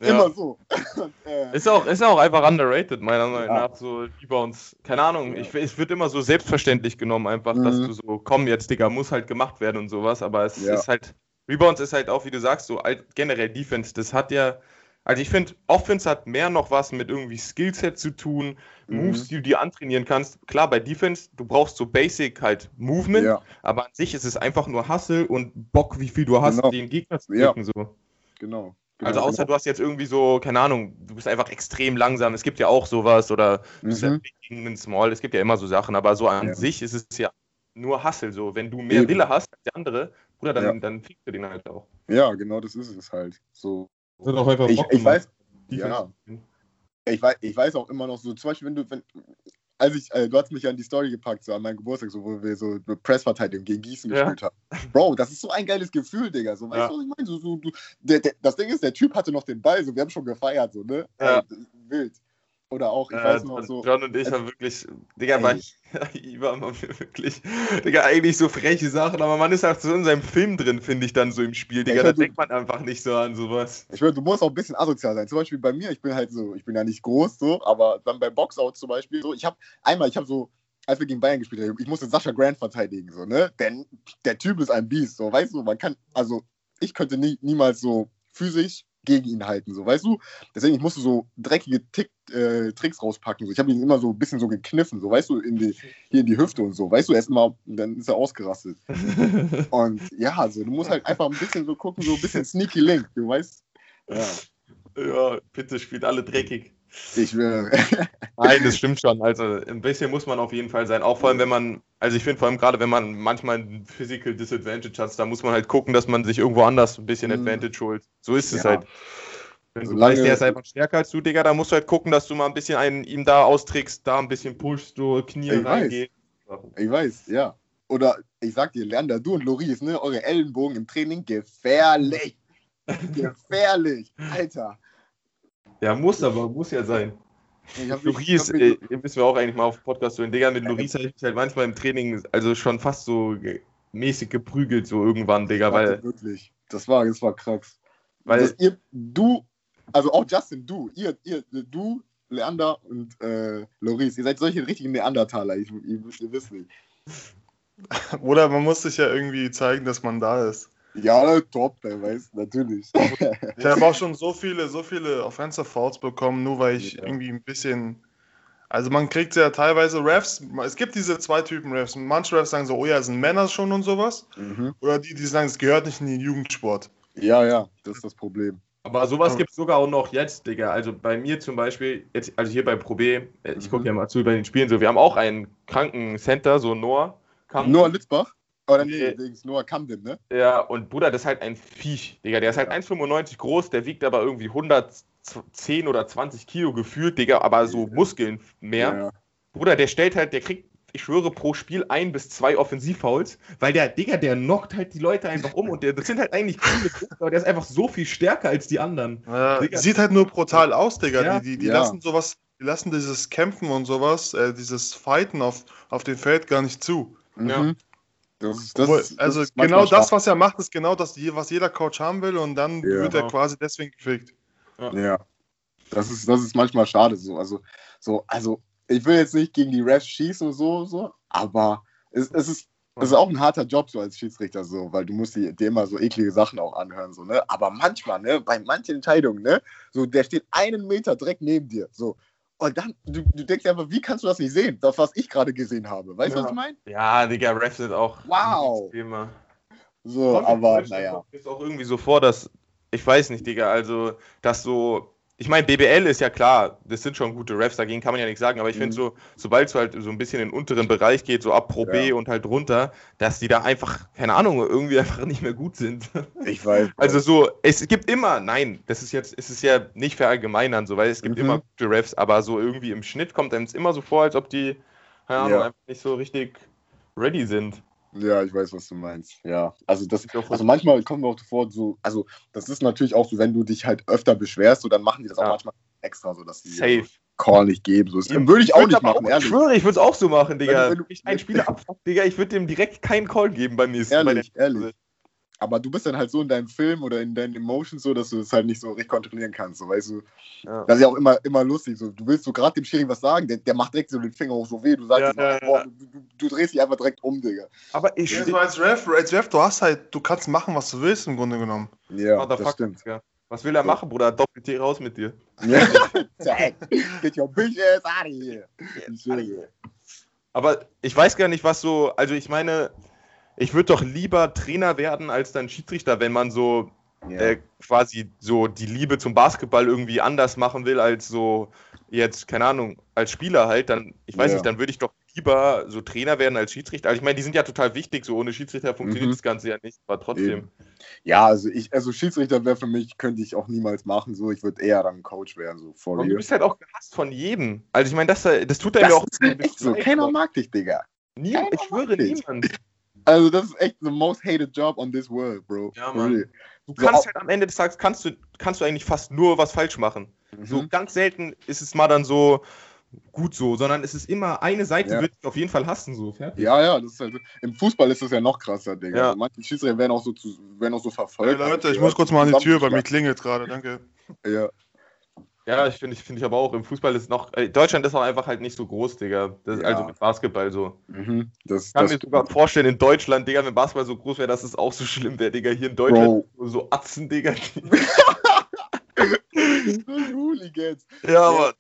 Ja. Immer so. Und, äh, Ist auch, ist auch einfach underrated, meiner Meinung Ja. nach. So Rebounds, keine Ahnung, ich, es wird immer so selbstverständlich genommen, einfach, dass Mhm. du so, komm jetzt, Digga, muss halt gemacht werden und sowas. Aber es Ja. ist halt, Rebounds ist halt auch, wie du sagst, so alt, generell Defense, das hat ja, also ich finde, Offense hat mehr noch was mit irgendwie Skillset zu tun, Mhm. Moves, die du dir antrainieren kannst. Klar, bei Defense, du brauchst so Basic halt Movement, ja, aber an sich ist es einfach nur Hustle und Bock, wie viel du hast, Genau. den Gegner zu Ja. drücken, so. genau. Also genau, außer du hast jetzt irgendwie so, keine Ahnung, du bist einfach extrem langsam. Es gibt ja auch sowas oder du bist ja Mhm. einen Small. Es gibt ja immer so Sachen, aber so an Ja. sich ist es ja nur Hustle. So, wenn du mehr Eben. Wille hast als der andere, Bruder, dann, Ja. dann fickst du den halt auch. Ja, genau, das ist es halt. So. Sind auch einfach Ich, Bock ich weiß, ja. ich weiß, ich weiß auch immer noch so, zum Beispiel, wenn du, wenn, als ich, äh, du hast mich ja in die Story gepackt, so an meinem Geburtstag, so, wo wir so Pressverteidigung gegen Gießen Ja. gespielt haben. Bro, das ist so ein geiles Gefühl, Digga. So, weißt Ja. du, was ich meine? So, so, du, der, der, das Ding ist, der Typ hatte noch den Ball, so, wir haben schon gefeiert, so, ne? Ja. Ey, wild. Oder auch, ich Äh, weiß noch so. John und ich haben wirklich, Digga, Ey. war ich, ich war mal wirklich, Digga, eigentlich so freche Sachen, aber man ist auch so in seinem Film drin, finde ich dann so im Spiel, Digga, ich da du- denkt man einfach nicht so an sowas. Ich würde, du musst auch ein bisschen asozial sein. Zum Beispiel bei mir, ich bin halt so, ich bin ja nicht groß, so, aber dann bei Boxout zum Beispiel, so, ich habe einmal, ich habe so, als wir gegen Bayern gespielt haben, ich musste Sascha Grant verteidigen, so, ne? Denn der Typ ist ein Biest, so, weißt du, man kann, also, ich könnte nie, niemals so physisch gegen ihn halten, so, weißt du? Deswegen, ich musste so dreckige Tick, äh, Tricks rauspacken, so. Ich habe ihn immer so ein bisschen so gekniffen, so, weißt du, in die, hier in die Hüfte und so, weißt du, erst mal, dann ist er ausgerastet. Und ja, also, du musst halt einfach ein bisschen so gucken, so ein bisschen sneaky link, du weißt? Ja. Ja, bitte spielt alle dreckig. Ich will. Nein, das stimmt schon. Also ein bisschen muss man auf jeden Fall sein. Auch vor allem, wenn man, also ich finde vor allem gerade, wenn man manchmal ein Physical Disadvantage hat, da muss man halt gucken, dass man sich irgendwo anders ein bisschen Mhm. Advantage holt. So ist es Ja. halt. Wenn du weißt, der ist einfach stärker als du, Digga, dann musst du halt gucken, dass du mal ein bisschen einen ihm da austrickst, da ein bisschen pushst, du Knie Ich weiß. reingehst. Ich weiß, ja. Oder ich sag dir, Leander, du und Loris, ne, eure Ellenbogen im Training, gefährlich. gefährlich. Alter. Ja, muss aber, muss ja sein. Mich- äh, den müssen wir auch eigentlich mal auf Podcast hören. Digga, mit Loris habe ich mich halt manchmal im Training, also schon fast so mäßig geprügelt, so irgendwann, Digga, weil, wirklich. Das war, das war krass. weil Dass ihr, du, also auch Justin, du, ihr, ihr, du, Leander und äh, Loris, ihr seid solche richtigen Neandertaler. Ich, ihr, ihr wisst nicht. Oder man muss sich ja irgendwie zeigen, dass man da ist. Ja, top, wer weiß, natürlich. Ich habe auch schon so viele, so viele Offensive Fouls bekommen, nur weil ich Ja. irgendwie ein bisschen. Also man kriegt ja teilweise Refs, es gibt diese zwei Typen Refs. Manche Refs sagen so, oh ja, es sind Männer schon und sowas. mhm. Oder die, die sagen, es gehört nicht in den Jugendsport. Ja, ja, das ist das Problem. Aber sowas gibt es sogar auch noch jetzt, Digga. Also bei mir zum Beispiel, jetzt, also hier bei Pro B, äh, ich gucke Mhm. ja mal zu bei den Spielen, so, wir haben auch einen Krankencenter, so Noah. Kam, Noah Litzbach? Oder nee, Nee. Dings, Noah Camden, ne? Ja, und Bruder, das ist halt ein Viech, Digga. Der ist halt 1,95 groß, der wiegt aber irgendwie 110 oder 20 Kilo gefühlt, Digga, aber so Muskeln mehr. Ja. Bruder, der stellt halt, der kriegt, ich schwöre, pro Spiel ein bis zwei Offensivfouls, weil der, Digga, der knockt halt die Leute einfach um und der, das sind halt eigentlich coole Jungs, aber der ist einfach so viel stärker als die anderen. Ja, sieht halt nur brutal aus, Digga. Ja. die die, die Ja. lassen sowas, die lassen dieses Kämpfen und sowas, äh, dieses Fighten auf, auf dem Feld gar nicht zu. Mhm. Ja. Das, das, Obwohl, ist- das also genau das, was er macht, ist genau das, was jeder Coach haben will und dann Ja. wird er quasi deswegen gefickt. Ja. Das ist, das ist manchmal schade so. Also, so, also ich will jetzt nicht gegen die Refs schießen und so, so aber es, es, ist, es ist auch ein harter Job so als Schiedsrichter, so, weil du musst dir, dir immer so eklige Sachen auch anhören, so, ne? Aber manchmal, ne, bei manchen Entscheidungen, ne, so, der steht einen Meter direkt neben dir, so. Und dann, du, du denkst einfach, wie kannst du das nicht sehen? Das, was ich gerade gesehen habe. Weißt du, Ja. was ich meine? Ja, Digga, Refs sind auch. Wow. Thema. So, Kommt aber naja. Ist auch irgendwie so vor, dass, ich weiß nicht, Digga, also, dass so, ich meine, BBL ist ja klar, das sind schon gute Refs, dagegen kann man ja nichts sagen, aber ich finde Mhm. so, sobald es halt so ein bisschen in den unteren Bereich geht, so ab Pro B Ja. und halt runter, dass die da einfach, keine Ahnung, irgendwie einfach nicht mehr gut sind. Ich weiß. Also so, es gibt immer, nein, das ist jetzt, es ist ja nicht verallgemeinern, so, weil es gibt Mhm. immer gute Refs, aber so irgendwie im Schnitt kommt einem es immer so vor, als ob die, keine Ahnung, Ja. einfach nicht so richtig ready sind. Ja, ich weiß, was du meinst. Ja, also das, Ich auch also manchmal kommt mir auch vor, so, also das ist natürlich auch so, wenn du dich halt öfter beschwerst, so dann machen die das auch Ja. manchmal extra, so dass die Safe. Call nicht geben. So, das würde ich auch nicht machen, Ich ehrlich. schwöre, ich würde es auch so machen, Digga. Wenn du- wenn du- ich einen Spieler abfuckt, Digga, ich würde dem direkt keinen Call geben beim nächsten Ehrlich, bei ehrlich. Aber du bist dann halt so in deinem Film oder in deinen Emotions so, dass du das halt nicht so richtig kontrollieren kannst. So, weißt du, Ja. das ist ja auch immer, immer lustig. So, du willst so gerade dem Schiri was sagen, der, der macht direkt so den Finger hoch so weh. Du sagst, Ja, es mal, ja, boah, ja. Du, du, du drehst dich einfach direkt um, Digga. Aber ich Ja, so als Ref, als Ref, du hast halt, du kannst machen, was du willst im Grunde genommen. Ja, das Motherfucker, stimmt. Digga. Was will er machen, Bruder? Doppel-T raus mit dir. Ja. Zack. Get your bitch ass out of here. Aber ich weiß gar nicht, was so. Also, ich meine, ich würde doch lieber Trainer werden als dann Schiedsrichter, wenn man so Ja. äh, quasi so die Liebe zum Basketball irgendwie anders machen will als so jetzt, keine Ahnung, als Spieler halt. Dann, ich weiß Ja. nicht, dann würde ich doch lieber so Trainer werden als Schiedsrichter. Also ich meine, die sind ja total wichtig, so ohne Schiedsrichter funktioniert Mhm. das Ganze ja nicht, aber trotzdem. Eben. Ja, also ich, also Schiedsrichter wäre für mich, könnte ich auch niemals machen. So, ich würde eher dann Coach werden, so for Und du bist halt auch gehasst von jedem. Also ich meine, das, das tut einem ja auch ist echt so. Keiner mag dich, Digga. Nie, keiner ich schwöre, niemand. Also das ist echt the most hated job on this world, bro. Ja, Mann. Du So kannst auch- halt am Ende des Tages kannst du, kannst du eigentlich fast nur was falsch machen. So Mhm. ganz selten ist es mal dann so gut so, sondern es ist immer eine Seite Ja. wird dich auf jeden Fall hassen so. Fertig. Ja, ja, das ist halt, im Fußball ist das ja noch krasser, Digga. Ja. Also manche Schiedsrichter werden auch so, zu, werden auch so verfolgt. Hey Leute, ich muss kurz mal an die Tür, weil mir klingelt gerade, danke. Ja, Ja, ich finde ich, finde ich aber auch, im Fußball ist noch, äh, Deutschland ist auch einfach halt nicht so groß, Digga. Das, Ja. Also mit Basketball so. mhm. das, Ich kann das mir sogar vorstellen, in Deutschland, Digga, wenn Basketball so groß wäre, dass es auch so schlimm wäre, Digga. Hier in Deutschland Bro. so Atzen, Digga. Hooligans. ja, aber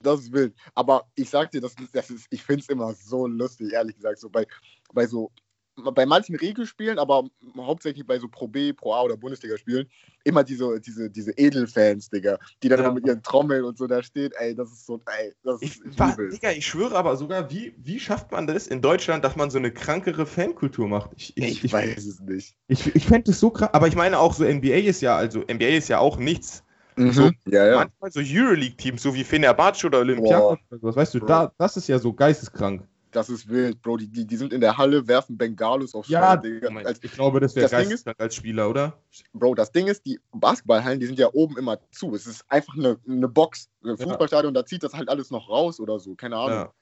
Das ist wild. Aber ich sag dir, das das ist, ich finde es immer so lustig, ehrlich gesagt. So bei, bei so, bei manchen Regelspielen, aber hauptsächlich bei so Pro B, Pro A oder Bundesliga-Spielen, immer diese, diese, diese Edelfans, Digga, die dann Ja. mit ihren Trommeln und so da stehen, ey, das ist so, ey, das Ich, ist wa- übel. Digga, ich schwöre aber sogar, wie, wie schafft man das in Deutschland, dass man so eine krankere Fankultur macht? Ich, Ich, weiß es nicht. Ich, ich fände das so krass, aber ich meine auch so NBA ist ja, also NBA ist ja auch nichts. So, ja, ja. Manchmal so Euroleague-Teams, so wie Fenerbahce oder Olympiakos oder sowas, weißt du, da, das ist ja so geisteskrank. Das ist wild, Bro. Die, die, die sind in der Halle, werfen Bengalos auf Ja, Digga. Als, ich glaube, das wäre geisteskrank als Spieler, oder? Bro, das Ding ist, die Basketballhallen, die sind ja oben immer zu. Es ist einfach eine, eine Box, ein Fußballstadion, da zieht das halt alles noch raus oder so, keine Ahnung. Ja.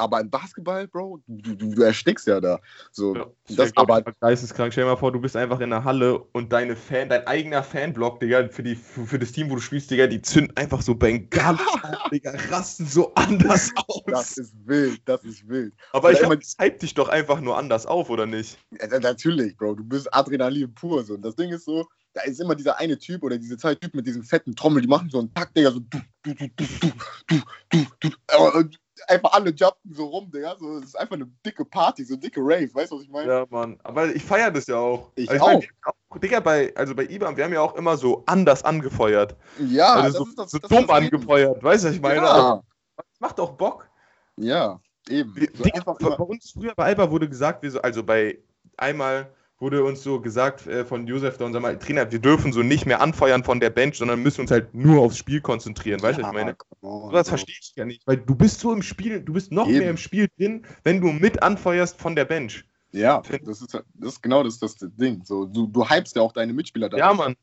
Aber im Basketball, Bro, du, du, du erstickst ja da. So, Ja, das, glaub aber ich, geisteskrank. Stell dir mal vor, du bist einfach in der Halle und deine Fan, dein eigener Fanblock, Digga, für, die, für, für das Team, wo du spielst, Digga, die zünden einfach so Bengalos auf, Digga, rasten so anders aus. das ist wild, das ist wild. Aber ich oder glaube, immer- das hypt dich doch einfach nur anders auf, oder nicht? Ja, natürlich, Bro, du bist Adrenalin pur. So. Und das Ding ist so, da ist immer dieser eine Typ oder diese zwei Typen mit diesem fetten Trommel, die machen so einen Takt, Digga, so du, du, du, du, du, du, du, du. Einfach alle jumpen so rum, Digga. So, es ist einfach eine dicke Party, so dicke Rave, weißt du, was ich meine? Ja, Mann. Aber ich feiere das ja auch. Ich also auch. mein, auch. Digga, bei, also bei IBAM, wir haben ja auch immer so anders angefeuert. Ja, also das so, ist das, so das dumm das angefeuert, weißt du, was ich meine? Ja, Das macht auch Bock. ja, eben. So Digga, bei uns früher bei Alba wurde gesagt, wir so, also bei einmal wurde uns so gesagt äh, von Josef, da unser Trainer, wir dürfen so nicht mehr anfeuern von der Bench, sondern müssen uns halt nur aufs Spiel konzentrieren, weißt du, was ich meine? Das Bro. verstehe ich ja nicht, weil du bist so im Spiel, du bist noch Eben. mehr im Spiel drin, wenn du mit anfeuerst von der Bench. Ja, das ist, das ist genau das, das Ding. So, du, du hypst ja auch deine Mitspieler da. Ja, Mann.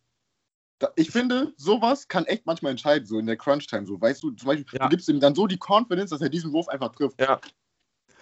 Ich finde, sowas kann echt manchmal entscheiden, so in der Crunch-Time. So, weißt du, zum Beispiel, Ja. du gibst ihm dann so die Confidence, dass er diesen Wurf einfach trifft. Ja.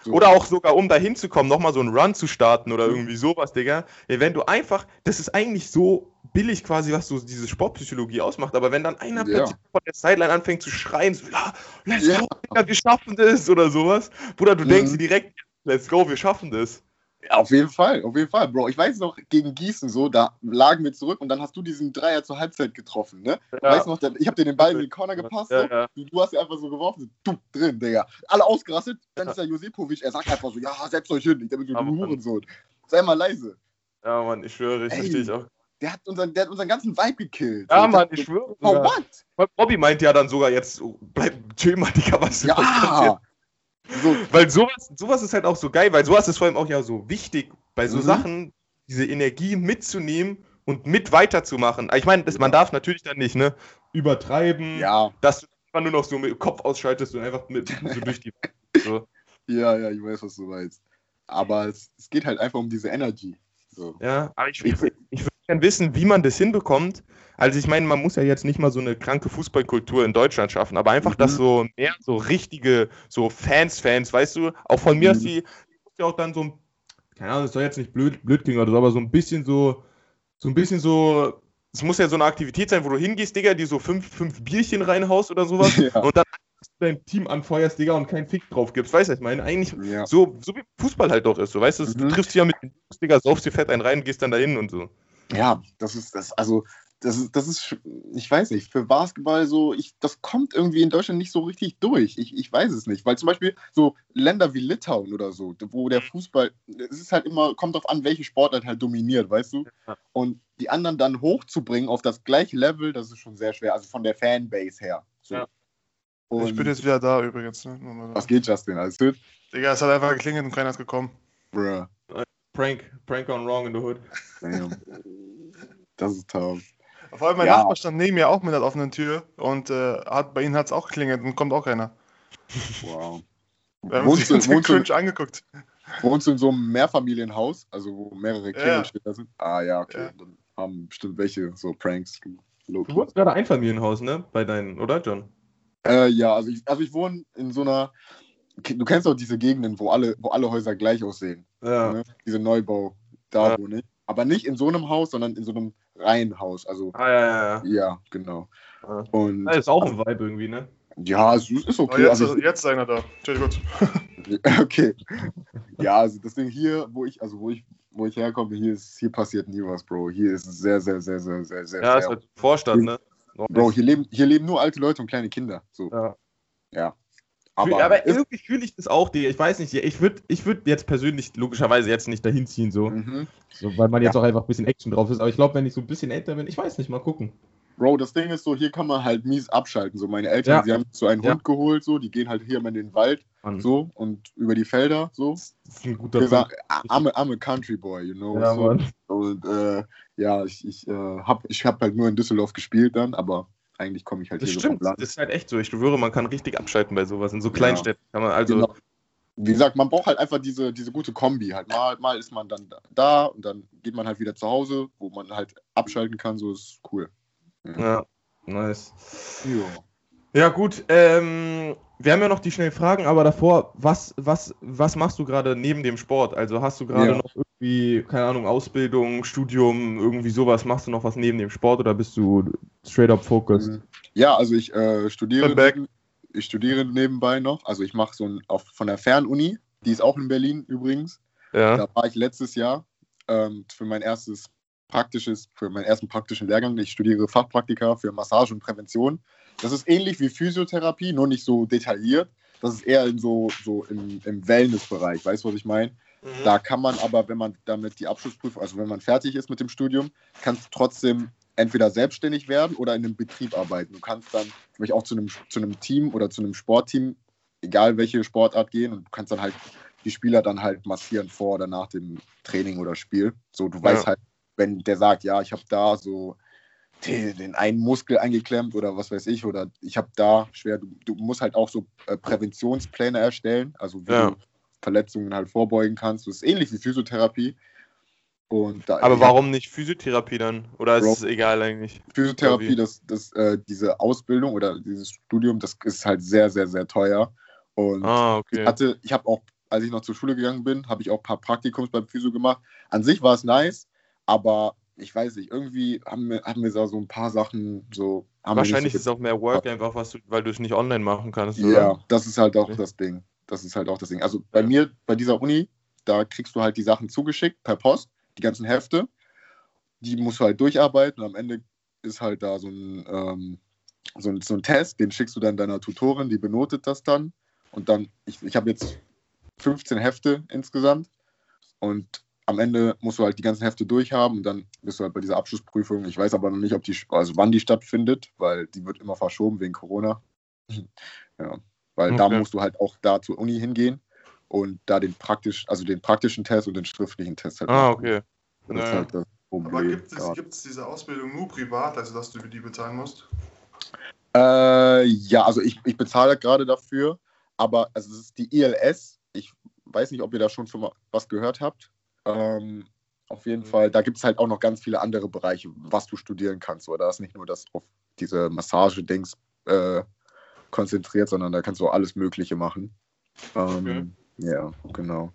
So. Oder auch sogar, um da hinzukommen, nochmal so einen Run zu starten oder irgendwie sowas, Digga. Wenn du einfach, das ist eigentlich so billig quasi, was so diese Sportpsychologie ausmacht, aber wenn dann einer Ja. plötzlich von der Sideline anfängt zu schreien, so, ja, let's Ja. go, Digga, wir schaffen das oder sowas, Bruder, du Mhm. denkst dir direkt, let's go, wir schaffen das. Auf jeden Fall, auf jeden Fall, Bro. Ich weiß noch, gegen Gießen so, da lagen wir zurück und dann hast du diesen Dreier zur Halbzeit getroffen, ne? Ja. Weißt noch, ich habe dir den Ball in den Corner gepasst, Ja, ja. Du, du hast ja einfach so geworfen, so, du, drin, Digga. Alle ausgerastet, dann ist der Josipovic, er sagt einfach so, ja, setzt euch hin, ich denke, du Hurensohn. Sei mal leise. Ja, Mann, ich schwöre, ich Ey. verstehe ich auch. Der hat unseren, der hat unseren ganzen Vibe gekillt. Ja, Mann, ich schwöre. Sogar. what? Bobby meint ja dann sogar jetzt, oh, bleib, chill mal, Digga, was? Ja. So, Weil sowas, sowas ist halt auch so geil, weil sowas ist vor allem auch ja so wichtig, bei so Mhm. Sachen diese Energie mitzunehmen und mit weiterzumachen. Ich meine, man darf natürlich dann nicht, ne, übertreiben, ja, dass du einfach nur noch so mit dem Kopf ausschaltest und einfach mit so durch die. So. ja, ja, ich weiß, was du meinst. Aber es, es geht halt einfach um diese Energy. So. Ja, aber ich, ich, ich würde gerne wissen, wie man das hinbekommt. Also ich meine, man muss ja jetzt nicht mal so eine kranke Fußballkultur in Deutschland schaffen, aber einfach, Mhm. dass so mehr so richtige, so Fans, Fans, weißt du, auch von mir Mhm. aus die, muss ja auch dann so ein, keine Ahnung, das soll jetzt nicht blöd, blöd klingen oder so, aber so ein bisschen so, so ein bisschen so, es muss ja so eine Aktivität sein, wo du hingehst, Digga, die so fünf, fünf Bierchen reinhaust oder sowas Ja. und dann dein Team anfeuerst, Digga, und keinen Fick drauf gibst. Weißt du, ich meine? Eigentlich Ja. so, so wie Fußball halt doch ist. So, weißt du, du Mhm. triffst dich ja mit den Jungs, Digga, saufst dir fett einen rein, gehst dann dahin und so. Ja, das ist das, also das ist, das ist, ich weiß nicht, für Basketball so, ich, das kommt irgendwie in Deutschland nicht so richtig durch. Ich, ich weiß es nicht, weil zum Beispiel so Länder wie Litauen oder so, wo der Fußball, es ist halt immer, kommt darauf an, welche Sportart halt dominiert, weißt du? Und die anderen dann hochzubringen auf das gleiche Level, das ist schon sehr schwer, also von der Fanbase her. So. Ja. Und Ich bin jetzt wieder da übrigens. Ne? Was geht, Justin? Alles gut? Digga, es hat einfach geklingelt und keiner ist gekommen. Bruh. Prank, Prank gone wrong in the hood. Damn. Das ist tough. Vor allem mein Ja. Nachbar stand neben mir auch mit der offenen Tür und äh, hat, bei ihnen hat es auch geklingelt und kommt auch keiner. Wow. Wir haben Wohnst uns du, wohnst, du, cringe angeguckt. wohnst du in so einem Mehrfamilienhaus, also wo mehrere Ja. Klingelschilder sind? Ah ja, okay. Ja. Dann haben bestimmt welche so Pranks. Du wohnst gerade Einfamilienhaus, ne? Bei deinen, oder John? Äh, ja, also ich, also ich wohne in so einer. Du kennst doch diese Gegenden, wo alle, wo alle Häuser gleich aussehen. Ja. Ne? Diese Neubau, da Ja. wohne ich. Aber nicht in so einem Haus, sondern in so einem Reihenhaus. Also, Ah, ja, ja, ja. ja, genau. Ja. Und Das ist auch ein Vibe irgendwie, ne? ja, es ist okay. jetzt, Also jetzt ist einer da. Entschuldigung. okay. Ja, also das Ding hier, wo ich, also wo ich, wo ich herkomme, hier ist, hier passiert nie was, Bro. Hier ist es sehr, sehr, sehr, sehr, sehr, sehr. Ja, ist sehr halt Vorstadt, ne? Bro, hier leben, hier leben nur alte Leute und kleine Kinder. So, Ja. ja. Aber, Aber, irgendwie fühle ich das auch, Digga. Ich weiß nicht, ich würde ich würd jetzt persönlich logischerweise jetzt nicht dahin ziehen, so. mhm. so weil man jetzt auch einfach ein bisschen Action drauf ist. Aber ich glaube, wenn ich so ein bisschen älter bin, ich weiß nicht, mal gucken. Bro, das Ding ist so, hier kann man halt mies abschalten. So, meine Eltern, Ja. die haben so einen Ja. Hund geholt, so, die gehen halt hier mal in den Wald, Mann, so, und über die Felder, so. das ist ein guter Gesagt, Punkt. I'm a, I'm a country boy, you know. Ja, so. Und äh, ja, ich, ich, äh, hab, ich hab halt nur in Düsseldorf gespielt dann, aber eigentlich komme ich halt Das hier so stimmt, Land. das ist halt echt so. Ich schwöre, man kann richtig abschalten bei sowas. In so Kleinstädten kann man also. Genau. Wie gesagt, man braucht halt einfach diese, diese gute Kombi. Halt mal, mal ist man dann da und dann geht man halt wieder zu Hause, wo man halt abschalten kann. So ist cool. Ja, nice. Ja. Ja, gut. Ähm, wir haben ja noch die schnellen Fragen, aber davor, was, was, was machst du gerade neben dem Sport? Also hast du gerade Ja. noch irgendwie, keine Ahnung, Ausbildung, Studium, irgendwie sowas? Machst du noch was neben dem Sport oder bist du straight up focused? Ja, also ich äh, studiere, ich studiere nebenbei noch. Also ich mache so ein auf, von der Fernuni, die ist auch in Berlin übrigens. Ja. Da war ich letztes Jahr ähm, für mein erstes praktisches, für meinen ersten praktischen Lehrgang. Ich studiere Fachpraktika für Massage und Prävention. Das ist ähnlich wie Physiotherapie, nur nicht so detailliert. Das ist eher in so, so im, im Wellnessbereich, weißt du, was ich meine? Da kann man aber, wenn man damit die Abschlussprüfung, also wenn man fertig ist mit dem Studium, kannst du trotzdem entweder selbstständig werden oder in einem Betrieb arbeiten. Du kannst dann vielleicht auch zu einem, zu einem Team oder zu einem Sportteam, egal welche Sportart gehen, und du kannst dann halt die Spieler dann halt massieren vor oder nach dem Training oder Spiel. So, du weißt Ja. halt, wenn der sagt, ja, ich habe da so den, den einen Muskel eingeklemmt oder was weiß ich, oder ich habe da schwer, du, du musst halt auch so äh, Präventionspläne erstellen, also wie Ja. du Verletzungen halt vorbeugen kannst. Das ist ähnlich wie Physiotherapie. Aber ich warum nicht Physiotherapie dann? Oder ist Bro. es egal eigentlich? Physiotherapie, das, das, äh, diese Ausbildung oder dieses Studium, das ist halt sehr, sehr, sehr teuer. Und Ah, ich okay. hatte, ich habe auch, als ich noch zur Schule gegangen bin, habe ich auch ein paar Praktikums beim Physio gemacht. An sich war es nice, aber ich weiß nicht, irgendwie haben wir, haben wir da so ein paar Sachen so. Wahrscheinlich so ist es auch mehr Work einfach, was du, weil du es nicht online machen kannst. Ja, Oder? das ist halt auch Okay. das Ding. Das ist halt auch das Ding. Also bei Ja. mir, bei dieser Uni, da kriegst du halt die Sachen zugeschickt per Post, die ganzen Hefte. Die musst du halt durcharbeiten und am Ende ist halt da so ein, ähm, so ein, so ein Test, den schickst du dann deiner Tutorin, die benotet das dann. Und dann, ich, ich habe jetzt 15 Hefte insgesamt und am Ende musst du halt die ganzen Hefte durchhaben und dann bist du halt bei dieser Abschlussprüfung. Ich weiß aber noch nicht, ob die, also wann die stattfindet, weil die wird immer verschoben wegen Corona. Ja, weil da Okay. musst du halt auch da zur Uni hingehen und da den praktisch, also den praktischen Test und den schriftlichen Test halt Ah, okay. Das ist Ja. halt das Problem. Aber gibt es, gerade. gibt es diese Ausbildung nur privat, also dass du für die bezahlen musst? Äh, ja, also ich, ich bezahle gerade dafür, aber also es ist die ILS. Ich weiß nicht, ob ihr da schon von mal was gehört habt. Ähm, auf jeden Mhm. Fall, da gibt es halt auch noch ganz viele andere Bereiche, was du studieren kannst. Oder da ist nicht nur das auf diese Massage-Dings äh, konzentriert, sondern da kannst du auch alles Mögliche machen. Ähm, Ja, genau.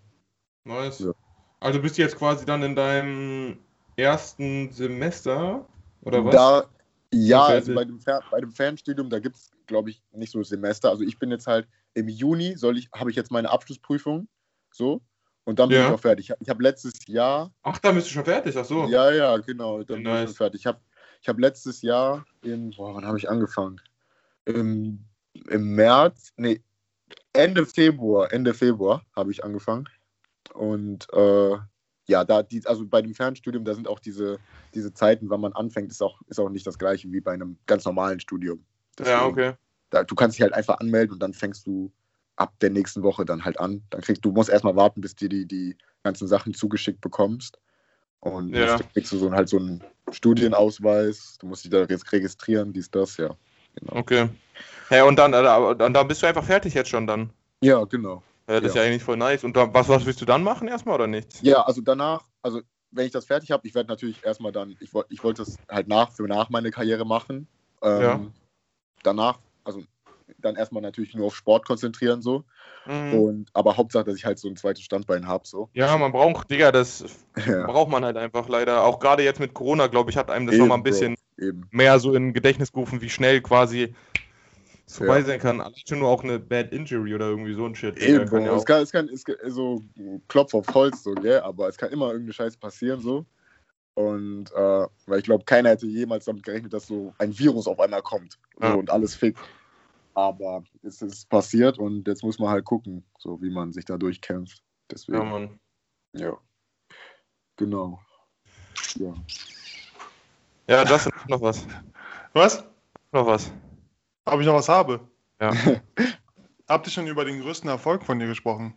Nice. Ja. Also bist du jetzt quasi dann in deinem ersten Semester? Oder was? Da, ja, also bei dem, bei dem Fernstudium, da gibt es, glaube ich, nicht so Semester. Also ich bin jetzt halt im Juni, soll ich, habe ich jetzt meine Abschlussprüfung. So. Und dann bin Ja. ich auch fertig. Ich habe hab letztes Jahr, Ach, da bist du schon fertig, ach so. ja, ja, genau, dann bin ich Nice. schon fertig. Ich habe ich hab letztes Jahr in, boah, wann habe ich angefangen? Im, Im März, nee, Ende Februar, Ende Februar habe ich angefangen. Und äh, ja, da die, also bei dem Fernstudium, da sind auch diese, diese Zeiten, wann man anfängt, ist auch, ist auch nicht das gleiche wie bei einem ganz normalen Studium. Ja, Deswegen, okay. da, du kannst dich halt einfach anmelden und dann fängst du ab der nächsten Woche dann halt an. Dann kriegst du musst erstmal warten, bis du die, die ganzen Sachen zugeschickt bekommst. Und Ja. dann kriegst du so, halt so einen Studienausweis, du musst dich da jetzt registrieren, dies, das, ja. Genau. Okay. Ja, und dann, äh, dann, bist du einfach fertig jetzt schon dann. Ja, genau. Ja, das ist ja Ja. eigentlich voll nice. Und dann, was, was willst du dann machen erstmal oder nichts? Ja, also danach, also wenn ich das fertig habe, ich werde natürlich erstmal dann, ich, ich wollte es halt nach, für nach meine Karriere machen. Ähm, Ja. Danach, also dann erstmal natürlich nur auf Sport konzentrieren so. Mhm. Und aber Hauptsache, dass ich halt so ein zweites Standbein habe so. Ja, man braucht, Digga, das Ja, braucht man halt einfach leider. Auch gerade jetzt mit Corona, glaube ich, hat einem das nochmal ein bisschen eben. mehr so in Gedächtnis gerufen, wie schnell quasi es vorbei Ja. sein kann. Schon nur auch eine Bad Injury oder irgendwie so ein Shit. Eben, kann ja es kann, es kann, es kann so Klopf auf Holz so, gell? Aber es kann immer irgendeine Scheiße passieren so. Und äh, weil ich glaube, keiner hätte jemals damit gerechnet, dass so ein Virus auf einmal kommt so, Ja. und alles fickt. Aber es ist passiert und jetzt muss man halt gucken, so wie man sich da durchkämpft. ja, Deswegen, Mann. ja. Genau. Ja. Ja, das noch was. Was? Noch was. Ob ich noch was habe? Ja. Habt ihr schon über den größten Erfolg von dir gesprochen?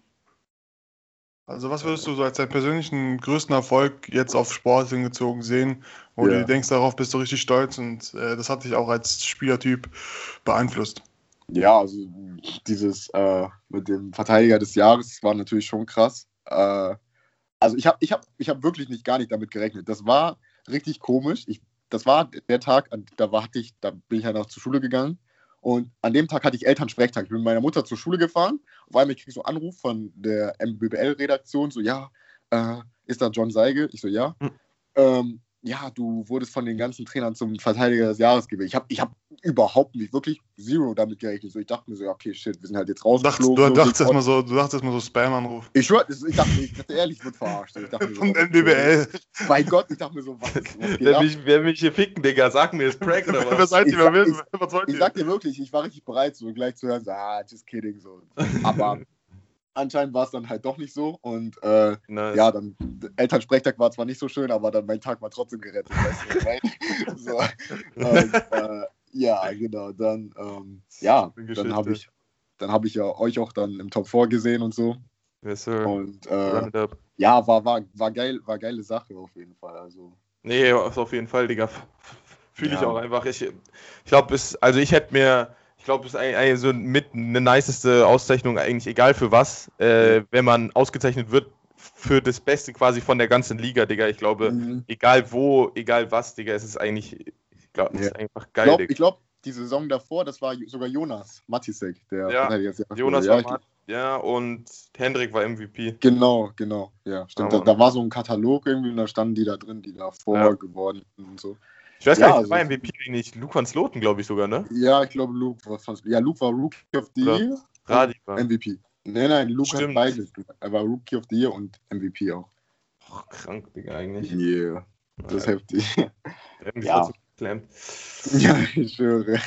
Also was würdest du so als deinen persönlichen größten Erfolg jetzt auf Sport hingezogen sehen, wo Ja. du denkst, darauf bist du richtig stolz und äh, das hat dich auch als Spielertyp beeinflusst? Ja, also dieses äh, mit dem Verteidiger des Jahres war natürlich schon krass. Äh, also ich habe ich hab, ich hab wirklich nicht gar nicht damit gerechnet. Das war richtig komisch. Ich, das war der Tag, da war hatte ich, da bin ich ja noch zur Schule gegangen und an dem Tag hatte ich Elternsprechtag. Ich bin mit meiner Mutter zur Schule gefahren. Auf einmal krieg ich so einen Anruf von der MBBL-Redaktion, so ja, äh, ist da John Seige? Ich so ja. Hm. Ähm, ja, du wurdest von den ganzen Trainern zum Verteidiger des Jahres gewählt. Ich habe ich hab überhaupt nicht, wirklich zero damit gerechnet. So, ich dachte mir so, ja, okay, shit, wir sind halt jetzt Du dachtest, rausgeflogen. du so, dachtest ich- erstmal so, du dachtest erstmal so Spam-Anruf. ich schwör, ich dachte, ich dachte ehrlich, ich wurde verarscht. Ich dachte mir so, Von okay, NBBL. Mein Gott, ich dachte mir so, was, was Wer mich, wer mich hier ficken, Digga, sag mir, ist Prank oder Wer was? seid ihr? Ich Wer sag- will? ich- Was wollt Ich ihr? sag dir wirklich, ich war richtig bereit, so gleich zu hören, so, ah, just kidding, so. Aber anscheinend war es dann halt doch nicht so. Und äh, Nice. ja, dann, Elternsprechtag war zwar nicht so schön, aber dann mein Tag war trotzdem gerettet. Weißt du, ich so, und, äh, ja, genau, dann, ähm, ja, dann habe ich, dann habe ich ja euch auch dann im Top 4 gesehen und so. Yes, sir. Und äh, ja, war, war, war geil, war geile Sache auf jeden Fall. Also, Nee, auf jeden Fall, Digga. Fühle ich Ja. auch einfach. Ich, ich glaube, es, also ich hätte mir, ich glaube, es ist so mit eine niceste Auszeichnung eigentlich, egal für was, äh, wenn man ausgezeichnet wird für das Beste quasi von der ganzen Liga, Digga. Ich glaube, Mhm. egal wo, egal was, Digga, es ist eigentlich, ich glaube, es Ja. ist einfach ich geil, glaube, Digga. glaub, die Saison davor, das war sogar Jonas Matisek, der Ja, Jahres Jonas war ja, ich- ja, und Hendrik war MVP. Genau, genau, ja, stimmt. Ja, da, da war so ein Katalog irgendwie und da standen die da drin, die da vor Ja. geworden sind und so. Ich weiß Ja, gar nicht, wer also- war MVP nicht? Luke van Sloten, glaube ich sogar, ne? Ja, ich glaube, Luke war fast, ja, Luke war Rookie of the Year, Radi war. MVP. Nein, nein, Luke Stimmt. hat beides. Er war Rookie of the Year und MVP auch. Oh, krank, Digga, eigentlich. Yeah, das ist Ja, heftig. irgendwie Ja. trotzdem geklemmt. ja, ich schwöre.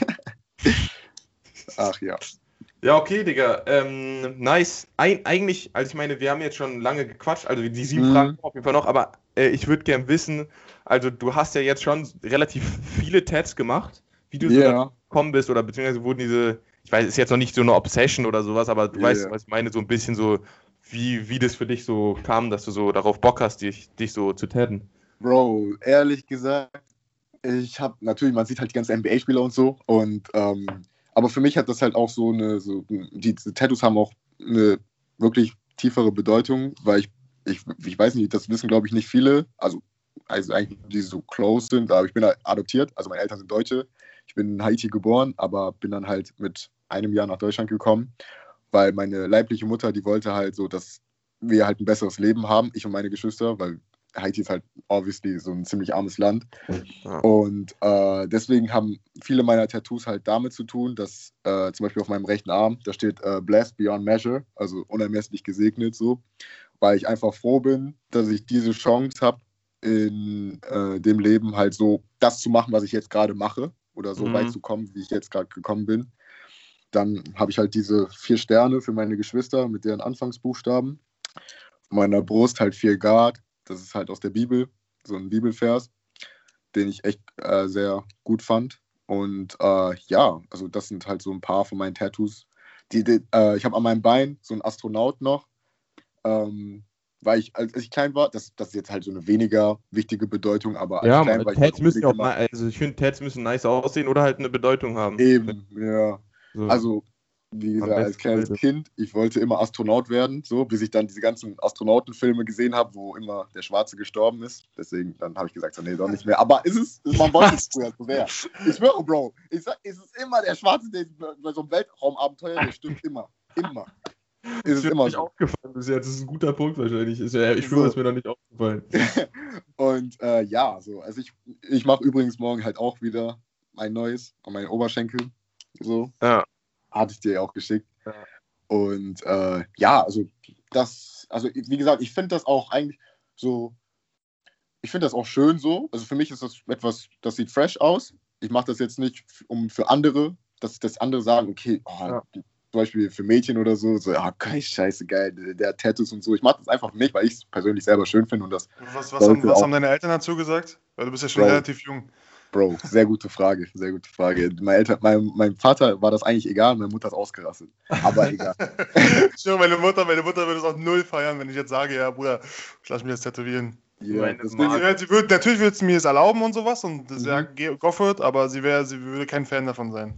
Ach ja. Ja, okay, Digga. Ähm, nice. Eig eigentlich, also ich meine, wir haben jetzt schon lange gequatscht, also die sieben Mhm. Fragen auf jeden Fall noch, aber äh, ich würde gern wissen, also du hast ja jetzt schon relativ viele Tats gemacht, wie du so Ja. dazu gekommen bist, oder beziehungsweise wurden diese, ich weiß, ist jetzt noch nicht so eine Obsession oder sowas, aber du Ja. weißt, was ich meine, so ein bisschen so, wie, wie das für dich so kam, dass du so darauf Bock hast, dich, dich so zu tatten. Bro, ehrlich gesagt, ich habe natürlich, man sieht halt die ganzen NBA-Spieler und so. Und ähm, aber für mich hat das halt auch so eine, so, die, diese Tattoos haben auch eine wirklich tiefere Bedeutung, weil ich, ich, ich weiß nicht, das wissen glaube ich nicht viele. Also, also eigentlich die so close sind, aber ich bin halt adoptiert, also meine Eltern sind Deutsche. Ich bin in Haiti geboren, aber bin dann halt mit einem Jahr nach Deutschland gekommen, weil meine leibliche Mutter, die wollte halt so, dass wir halt ein besseres Leben haben, ich und meine Geschwister, weil Haiti ist halt obviously so ein ziemlich armes Land. Ja. Und äh, deswegen haben viele meiner Tattoos halt damit zu tun, dass äh, zum Beispiel auf meinem rechten Arm, da steht äh, Blessed Beyond Measure, also unermesslich gesegnet so, weil ich einfach froh bin, dass ich diese Chance habe, in äh, dem Leben halt so das zu machen, was ich jetzt gerade mache oder so Mhm. weit zu kommen, wie ich jetzt gerade gekommen bin. Dann habe ich halt diese vier Sterne für meine Geschwister mit deren Anfangsbuchstaben. Meiner Brust halt vier Guard. Das ist halt aus der Bibel, so ein Bibelvers, den ich echt äh, sehr gut fand. Und äh, ja, also das sind halt so ein paar von meinen Tattoos. Die, die, äh, ich habe an meinem Bein so einen Astronaut noch, ähm, weil ich, als ich klein war, das, das ist jetzt halt so eine weniger wichtige Bedeutung, aber als Ja, ich klein war, ich Tats wollte müssen auch, ni- also ich finde, Tats müssen nice aussehen oder halt eine Bedeutung haben. immer- Eben, ja. So. Also, wie gesagt, als kleines. Kind, ich wollte immer Astronaut werden, so, bis ich dann diese ganzen Astronautenfilme gesehen habe, wo immer der Schwarze gestorben ist. Deswegen, dann habe ich gesagt, so, nee, doch nicht mehr. Aber ist es, man wollte es früher so sehr. Ich schwöre, Bro, ich sag, es ist immer der Schwarze, der bei so einem Weltraumabenteuer, der stimmt immer. Immer. Ist es immer nicht so. aufgefallen bis jetzt. Das ist ein guter Punkt wahrscheinlich. Ist ja, ich schwöre, So. ist mir noch nicht aufgefallen. Und äh, ja, so, also ich, ich mache übrigens morgen halt auch wieder ein neues an meinen Oberschenkel. So. Ja. Hatte ich dir ja auch geschickt. Ja. Und äh, ja, also das, also wie gesagt, ich finde das auch eigentlich so, ich finde das auch schön so. Also für mich ist das etwas, das sieht fresh aus. Ich mache das jetzt nicht, um für andere, dass das andere sagen, okay, oh, Ja. Zum Beispiel für Mädchen oder so, so, ja, geil, scheiße, geil, der, hat Tattoos und so. Ich mache das einfach mich, weil ich es persönlich selber schön finde und das Was, was, haben, was haben deine Eltern dazu gesagt? Weil du bist ja schon Bro. relativ jung. Bro, sehr gute Frage, sehr gute Frage. Mein, Eltern, mein, mein Vater war das eigentlich egal, meine Mutter hat ausgerastet. Aber egal. Schwöre, meine Mutter, meine Mutter würde es auch null feiern, wenn ich jetzt sage, ja, Bruder, ich lass mich jetzt tätowieren. Ja, das Mark- Sie, würde, natürlich würde sie mir es erlauben und sowas und das Mhm. wäre ge- Goffert, aber sie, wäre, sie würde kein Fan davon sein.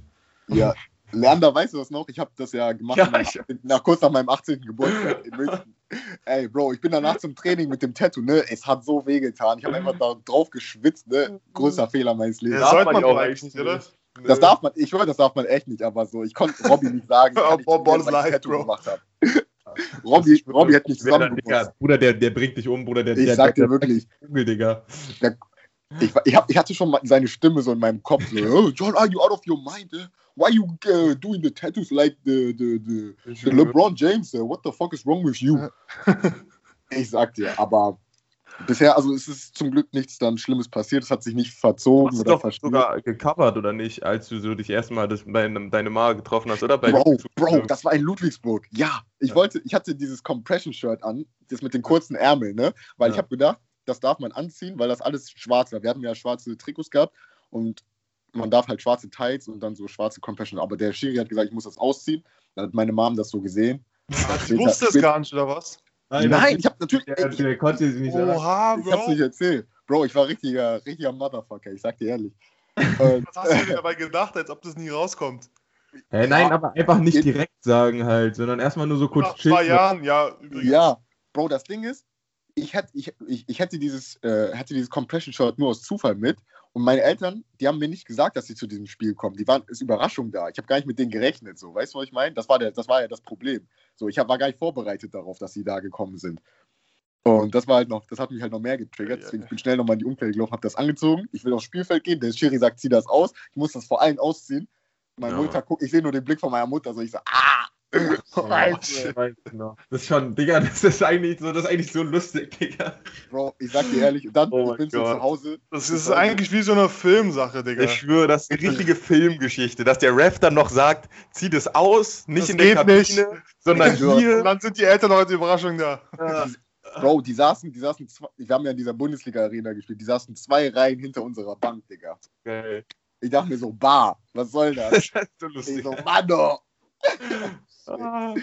ja. Leander, weißt du das noch? Ich habe das ja gemacht Ja, nach, meinem ich- 18. nach, kurz nach meinem 18. Geburtstag in München. Ey, Bro, ich bin danach zum Training mit dem Tattoo, ne? Es hat so weh getan. Ich habe einfach da drauf geschwitzt, ne? Größter Fehler meines Lebens. Das sollte man auch eigentlich nicht, oder? Das darf man, ich höre, das darf man echt nicht, aber so, ich konnte Robby nicht sagen, Oh, kann ich live, Tattoo Bro. gemacht habe. Robby, Robby hat mich zusammengepasst. Bruder, der, der bringt dich um, Bruder. Der, Ich der, sag der, dir wirklich. Kugel, Digga. Ich, ich, hab, ich hatte schon mal seine Stimme so in meinem Kopf. So, oh, John, are you out of your mind? Why you uh, doing the tattoos like the, the, the, the LeBron James? Eh? What the fuck is wrong with you? ich sag dir, aber bisher, also es ist zum Glück nichts dann Schlimmes passiert. Es hat sich nicht verzogen Hast du oder doch verspielt. sogar gecovert, oder nicht, als du so dich erstmal das, bei einem- deine Ma getroffen hast, oder? Bei Bro, Bro, das war in Ludwigsburg. Ja, ich Ja. wollte, ich hatte dieses Compression-Shirt an, das mit den kurzen Ärmeln, ne? Weil ich Ja. habe gedacht, das darf man anziehen, weil das alles schwarz war. Wir hatten ja schwarze Trikots gehabt und man darf halt schwarze Tights und dann so schwarze Compression. Aber der Schiri hat gesagt, ich muss das ausziehen. Dann hat meine Mom das so gesehen. Ich wusste es gar nicht, oder was? Nein, ich habe natürlich. Der, der konnte sie nicht sagen. Oha, ich hab's Bro. nicht erzählt. Bro, ich war richtiger, richtiger Motherfucker, ich sag dir ehrlich. Und, Was hast du dir dabei gedacht, als ob das nie rauskommt? Hä, nein, Ja. aber einfach nicht direkt sagen halt, sondern erstmal nur so kurz Nach zwei chillen. Jahren, ja, übrigens. Ja, Bro, das Ding ist, ich hätte, ich, ich, hätte dieses, äh, dieses Compression Shirt nur aus Zufall mit. Und meine Eltern, die haben mir nicht gesagt, dass sie zu diesem Spiel kommen. Die waren, ist Überraschung da. Ich habe gar nicht mit denen gerechnet. So, weißt du, was ich meine? Das war der, das war ja das Problem. So, ich hab, war gar nicht vorbereitet darauf, dass sie da gekommen sind. Und das war halt noch, das hat mich halt noch mehr getriggert. Deswegen ich bin schnell nochmal in die Umkleide gelaufen, habe das angezogen. Ich will aufs Spielfeld gehen. Der Schiri sagt, zieh das aus. Ich muss das vor allen ausziehen. Meine Ja. Mutter guckt, ich sehe nur den Blick von meiner Mutter. So, ich so, ah! Scheiße. Genau. Das ist schon, Digga, das ist eigentlich so, das ist eigentlich so lustig, Digga. Bro, ich sag dir ehrlich, und dann Oh ich bin so Gott. zu Hause. Das ist eigentlich wie so eine Filmsache, Digga. Ich schwöre, das ist eine richtige Filmgeschichte, dass der Ref dann noch sagt, zieh das aus, nicht Das in der Kabine, nicht. sondern Ja. Und hier. dann sind die Eltern noch als Überraschung da. Bro, die saßen, die saßen, zwei, wir haben ja in dieser Bundesliga-Arena gespielt, die saßen zwei Reihen hinter unserer Bank, Digga. Geil. Ich dachte mir so, bah, was soll das? Das ist so Ich lustig. so, Mann, oh. Ah.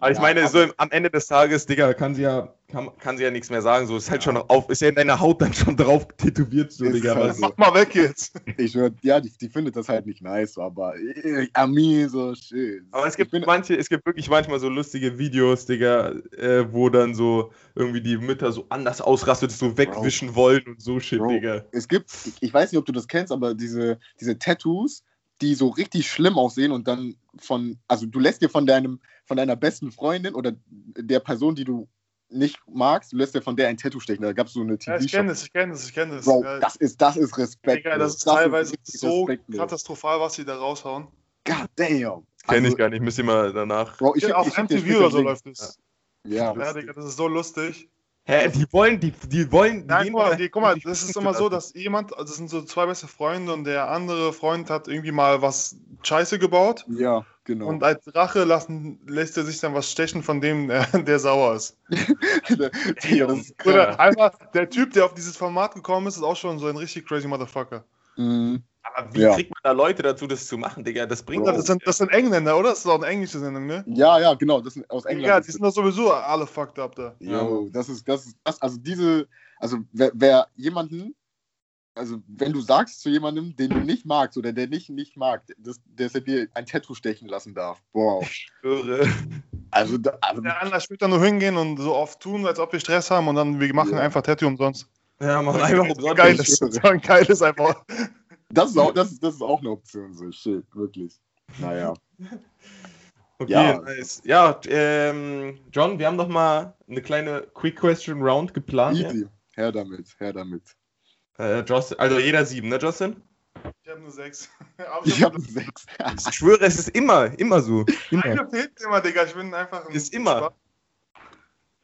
Aber ich Ja, meine, so im, am Ende des Tages, Digga, kann sie ja, kann, kann sie ja nichts mehr sagen. So ist halt schon auf, ist ja in deiner Haut dann schon drauf tätowiert, so, Digga. halt Was, so. Mach mal weg jetzt. Ich höre, ja, die, die findet das halt nicht nice, so, aber äh, Ami, so shit. Aber es gibt bin- manche, es gibt wirklich manchmal so lustige Videos, Digga, äh, wo dann so irgendwie die Mütter so anders ausrastet, so wegwischen wollen und so shit, Bro. Digga. Es gibt, ich, ich weiß nicht, ob du das kennst, aber diese, diese Tattoos, die so richtig schlimm aussehen und dann von, also du lässt dir von deinem, von deiner besten Freundin oder der Person, die du nicht magst, du lässt dir von der ein Tattoo stechen. Da gab es so eine Ja, ich TV-Show. kenne das, ich kenne das, ich kenne das. Bro, Ja, das ist, das ist Respekt. Digga, das ist Bro. teilweise richtig so katastrophal, was sie da raushauen. God damn. Kenn Also, ich gar nicht, müsst ihr mal danach. Bro, ich Ja, auf ich MTV oder so läuft es. Ja, Ja, Digga, das ist so lustig. Hä, die wollen, die, die wollen, die Nein, guck mal, die, guck mal, das ist immer so, dass jemand, also das sind so zwei beste Freunde und der andere Freund hat irgendwie mal was Scheiße gebaut ja, genau. und als Rache lassen, lässt er sich dann was stechen von dem, der, der sauer ist. Digga, das ist Oder einfach, der Typ, der auf dieses Format gekommen ist, ist auch schon so ein richtig crazy Motherfucker. Mhm. Aber wie Ja. kriegt man da Leute dazu, das zu machen, Digga? Das bringt das, sind, das sind Engländer, oder? Das ist doch eine englische Sendung, ne? Ja, ja, genau, das sind aus England. Ja, ist die sind doch sowieso alle fucked up da. Jo, das ist, das ist, das, also diese, also wer, wer jemanden, also wenn du sagst zu jemandem, den du nicht magst oder der dich nicht mag, dass, dass er dir ein Tattoo stechen lassen darf. Wow. Irre. Also, da, also Der andere spielt dann nur hingehen und so oft tun, als ob wir Stress haben und dann wir machen Ja. einfach Tattoo umsonst. Ja, man, einfach umsonst. Geil ist, so ein geiles einfach. Das ist, auch, das, ist, das ist auch eine Option, so shit, wirklich. Naja. Okay, Ja. nice. Ja, ähm, John, wir haben noch mal eine kleine Quick Question Round geplant. Ja? Easy. Her damit, her damit. Äh, Justin, also jeder sieben, ne, Justin? Ich habe nur sechs. Aber Ich habe sechs. Ich schwöre, es ist immer, immer so. Immer. Eine fehlt immer, Digga. Ich bin einfach ein Ist immer.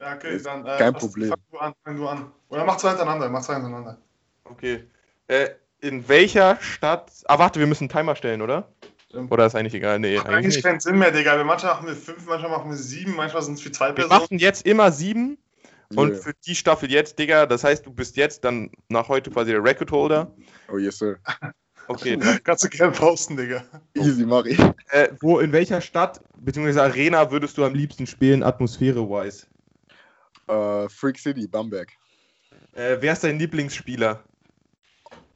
Ja, okay, Ist dann. Äh, kein was- Problem. Fang du an, fang du an. Oder mach zwei hintereinander, mach zwei hintereinander. Okay. Äh, in welcher Stadt. Ah, warte, wir müssen einen Timer stellen, oder? Oder ist eigentlich egal? Nee, Macht eigentlich eigentlich nicht. keinen Sinn mehr, Digga. Wir manchmal machen wir fünf, manchmal machen wir sieben, manchmal sind es für zwei Wir Personen. machen jetzt immer sieben. Und Yeah. für die Staffel jetzt, Digga, das heißt, du bist jetzt dann nach heute quasi der Record Holder. Oh yes, sir. Okay. Kannst du gerne posten, Digga. Easy, mach ich. äh, wo, in welcher Stadt bzw. Arena würdest du am liebsten spielen, atmosphäre-wise? Äh, Freak City, Bamberg. Äh, wer ist dein Lieblingsspieler?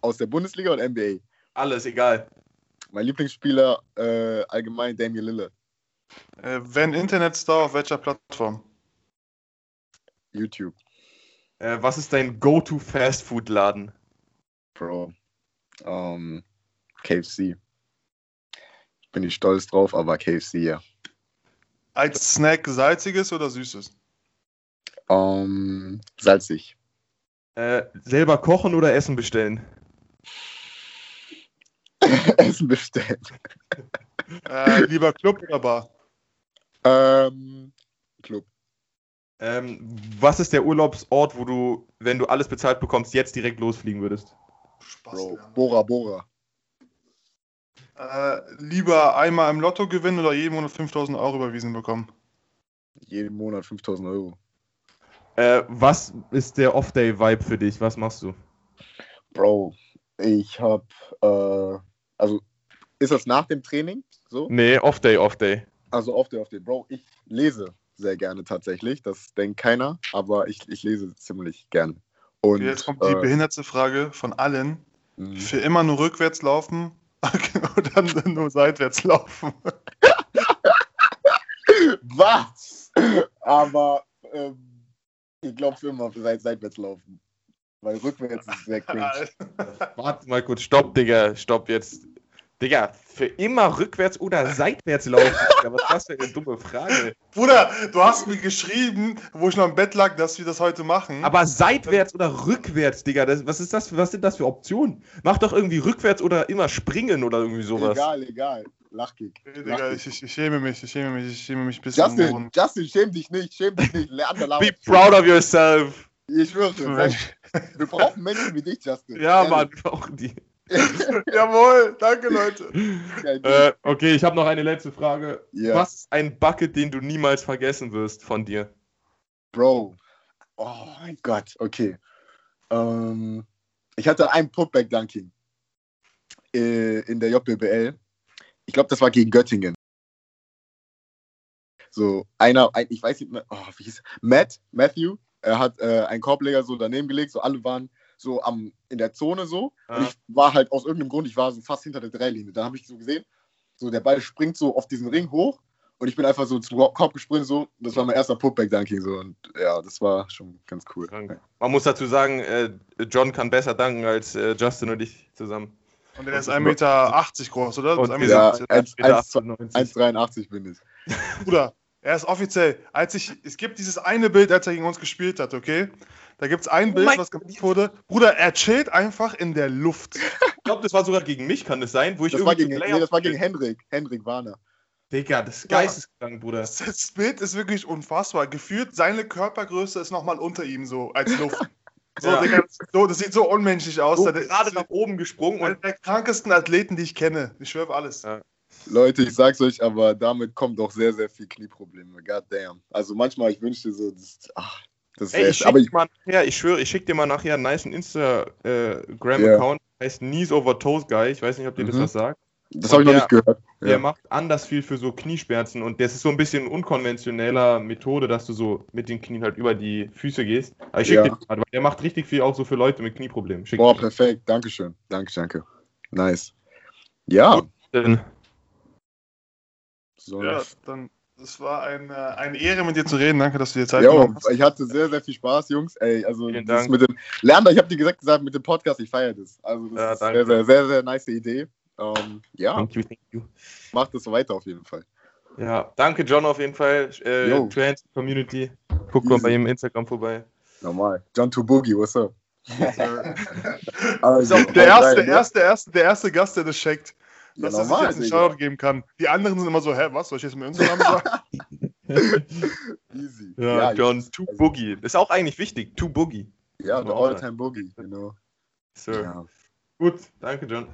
Aus der Bundesliga und NBA. Alles, egal. Mein Lieblingsspieler äh, allgemein Damian Lillard. Äh, wenn Internetstar auf welcher Plattform? YouTube. Äh, was ist dein Go-To-Fast-Food-Laden? Bro. Ähm, KFC. Bin ich stolz drauf, aber KFC, ja. Als Snack salziges oder süßes? Ähm, salzig. Äh, selber kochen oder Essen bestellen? Essen bestellt. Äh, lieber Club oder Bar? Ähm, Club. Ähm, was ist der Urlaubsort, wo du, wenn du alles bezahlt bekommst, jetzt direkt losfliegen würdest? Spaß. Bro. Bora Bora. Äh, lieber einmal im Lotto gewinnen oder jeden Monat 5000 Euro überwiesen bekommen? Jeden Monat 5000 Euro. Äh, was ist der Off-Day-Vibe für dich? Was machst du? Bro, ich hab, äh, also, ist das nach dem Training? So? Nee, Off-Day, Off-Day. Also auf der. Bro, ich lese sehr gerne tatsächlich. Das denkt keiner, aber ich, ich lese ziemlich gerne. Und Jetzt kommt die äh, behinderte Frage von allen. mh, Für immer nur rückwärts laufen oder nur seitwärts laufen? Was? Aber ähm, ich glaube für immer seit, seitwärts laufen. Weil rückwärts ist sehr cringe. Warte mal kurz, stopp, Digga, stopp jetzt. Digga, für immer rückwärts oder seitwärts laufen? Digga, was ist das für eine dumme Frage? Bruder, du hast mir geschrieben, wo ich noch im Bett lag, dass wir das heute machen. Aber seitwärts oder rückwärts, Digga, das, was ist das, was sind das für Optionen? Mach doch irgendwie rückwärts oder immer springen oder irgendwie sowas. Egal, egal. Lachkick. Digga, ich, ich, ich schäme mich, ich schäme mich, ich schäme mich bis zum Justin, Boden. Justin, schäm dich nicht, schäm dich nicht. Lern Be proud of yourself. Ich schwöre, wir brauchen Menschen wie dich, Justin. Ja, Ehrlich. Mann, wir brauchen die. Jawohl, danke Leute. Äh, okay, ich habe noch eine letzte Frage. Ja. Was ist ein Bucket, den du niemals vergessen wirst von dir? Bro. Oh mein Gott, okay. Ähm, ich hatte ein Putback-Dunking äh, in der JBL. Ich glaube, das war gegen Göttingen. So, einer, ein, ich weiß nicht mehr, oh, wie hieß Matt, Matthew, er hat äh, einen Korbleger so daneben gelegt, so alle waren so am, in der Zone so. Ah. Und ich war halt aus irgendeinem Grund, ich war so fast hinter der Dreilinie. Dann habe ich so gesehen, so der Ball springt so auf diesen Ring hoch und ich bin einfach so zum Korb gesprintet, so. Das war mein erster Putback-Dunking, so. Und ja, das war schon ganz cool. Krank. Man muss dazu sagen, äh, John kann besser danken als äh, Justin und ich zusammen. Und er ist 1,80 Meter groß, oder? Und 1,70 Ja, Meter. 1, 1, 1,98. 1,83 bin ich. Bruder, er ist offiziell. Als ich, es gibt dieses eine Bild, als er gegen uns gespielt hat, okay? Da gibt es ein Oh Bild, was gemacht wurde. Bruder, er chillt einfach in der Luft. Ich glaube, das war sogar gegen mich, kann das sein? Wo ich Das war irgendwie gegen, zu nee, das war gegen Hendrik, Hendrik Warner. Digga, das ist Ja. geisteskrank, Bruder. Das, Bild ist wirklich unfassbar. Gefühlt, seine Körpergröße ist nochmal unter ihm so, als Luft. So, Ja. Digga, das, so, das sieht so unmenschlich aus. So, ist gerade nach oben gesprungen einer und der krankesten Athleten, die ich kenne. Ich schwöre auf alles. Ja. Leute, ich sag's euch, aber damit kommt auch sehr, sehr viel Knieprobleme. God damn. Also manchmal, ich wünschte so, das, ach, das wäre ich aber ich, dir mal nachher, ich schwöre, ich schick dir mal nachher einen nice Instagram-Account. heißt Knees over Toes Guy. Ich weiß nicht, ob dir das Mhm. was sagt. Das habe ich noch Ja. nicht gehört. Der Ja. macht anders viel für so Knieschmerzen und das ist so ein bisschen unkonventioneller Methode, dass du so mit den Knien halt über die Füße gehst. Aber ich schicke Ja. dir das weil der macht richtig viel auch so für Leute mit Knieproblemen. Schick Boah, perfekt. Dankeschön. Danke, danke. Nice. Ja. das. So. Ja, dann, es war eine, eine Ehre, mit dir zu reden. Danke, dass du dir Zeit Jo, genommen hast. ich hatte sehr, sehr viel Spaß, Jungs. Ey, also Vielen das Dank. mit dem Lerner, ich habe dir gesagt, gesagt, mit dem Podcast, ich feiere das. Also das Ja, ist danke. sehr, sehr, sehr, sehr nice Idee. Ähm, ja, Thank you, thank you. macht das so weiter auf jeden Fall. Ja, danke John auf jeden Fall. Äh. Trans Community. Guck mal bei ihm Instagram vorbei. Normal. John to Boogie, what's up? Also, der, haut erste, rein, der, ne? erste, der, erste, der erste Gast, der das checkt. Ja, Dass er sich normal, jetzt einen. Shoutout geben kann. Die anderen sind immer so, hä, was? Soll ich jetzt meinen Instagram sagen? Easy. Ja, John, Jungs. To Boogie. Ist auch eigentlich wichtig. To Boogie. Ja, der auch All-Time Boogie, genau. Sir. Ja. Gut, danke John.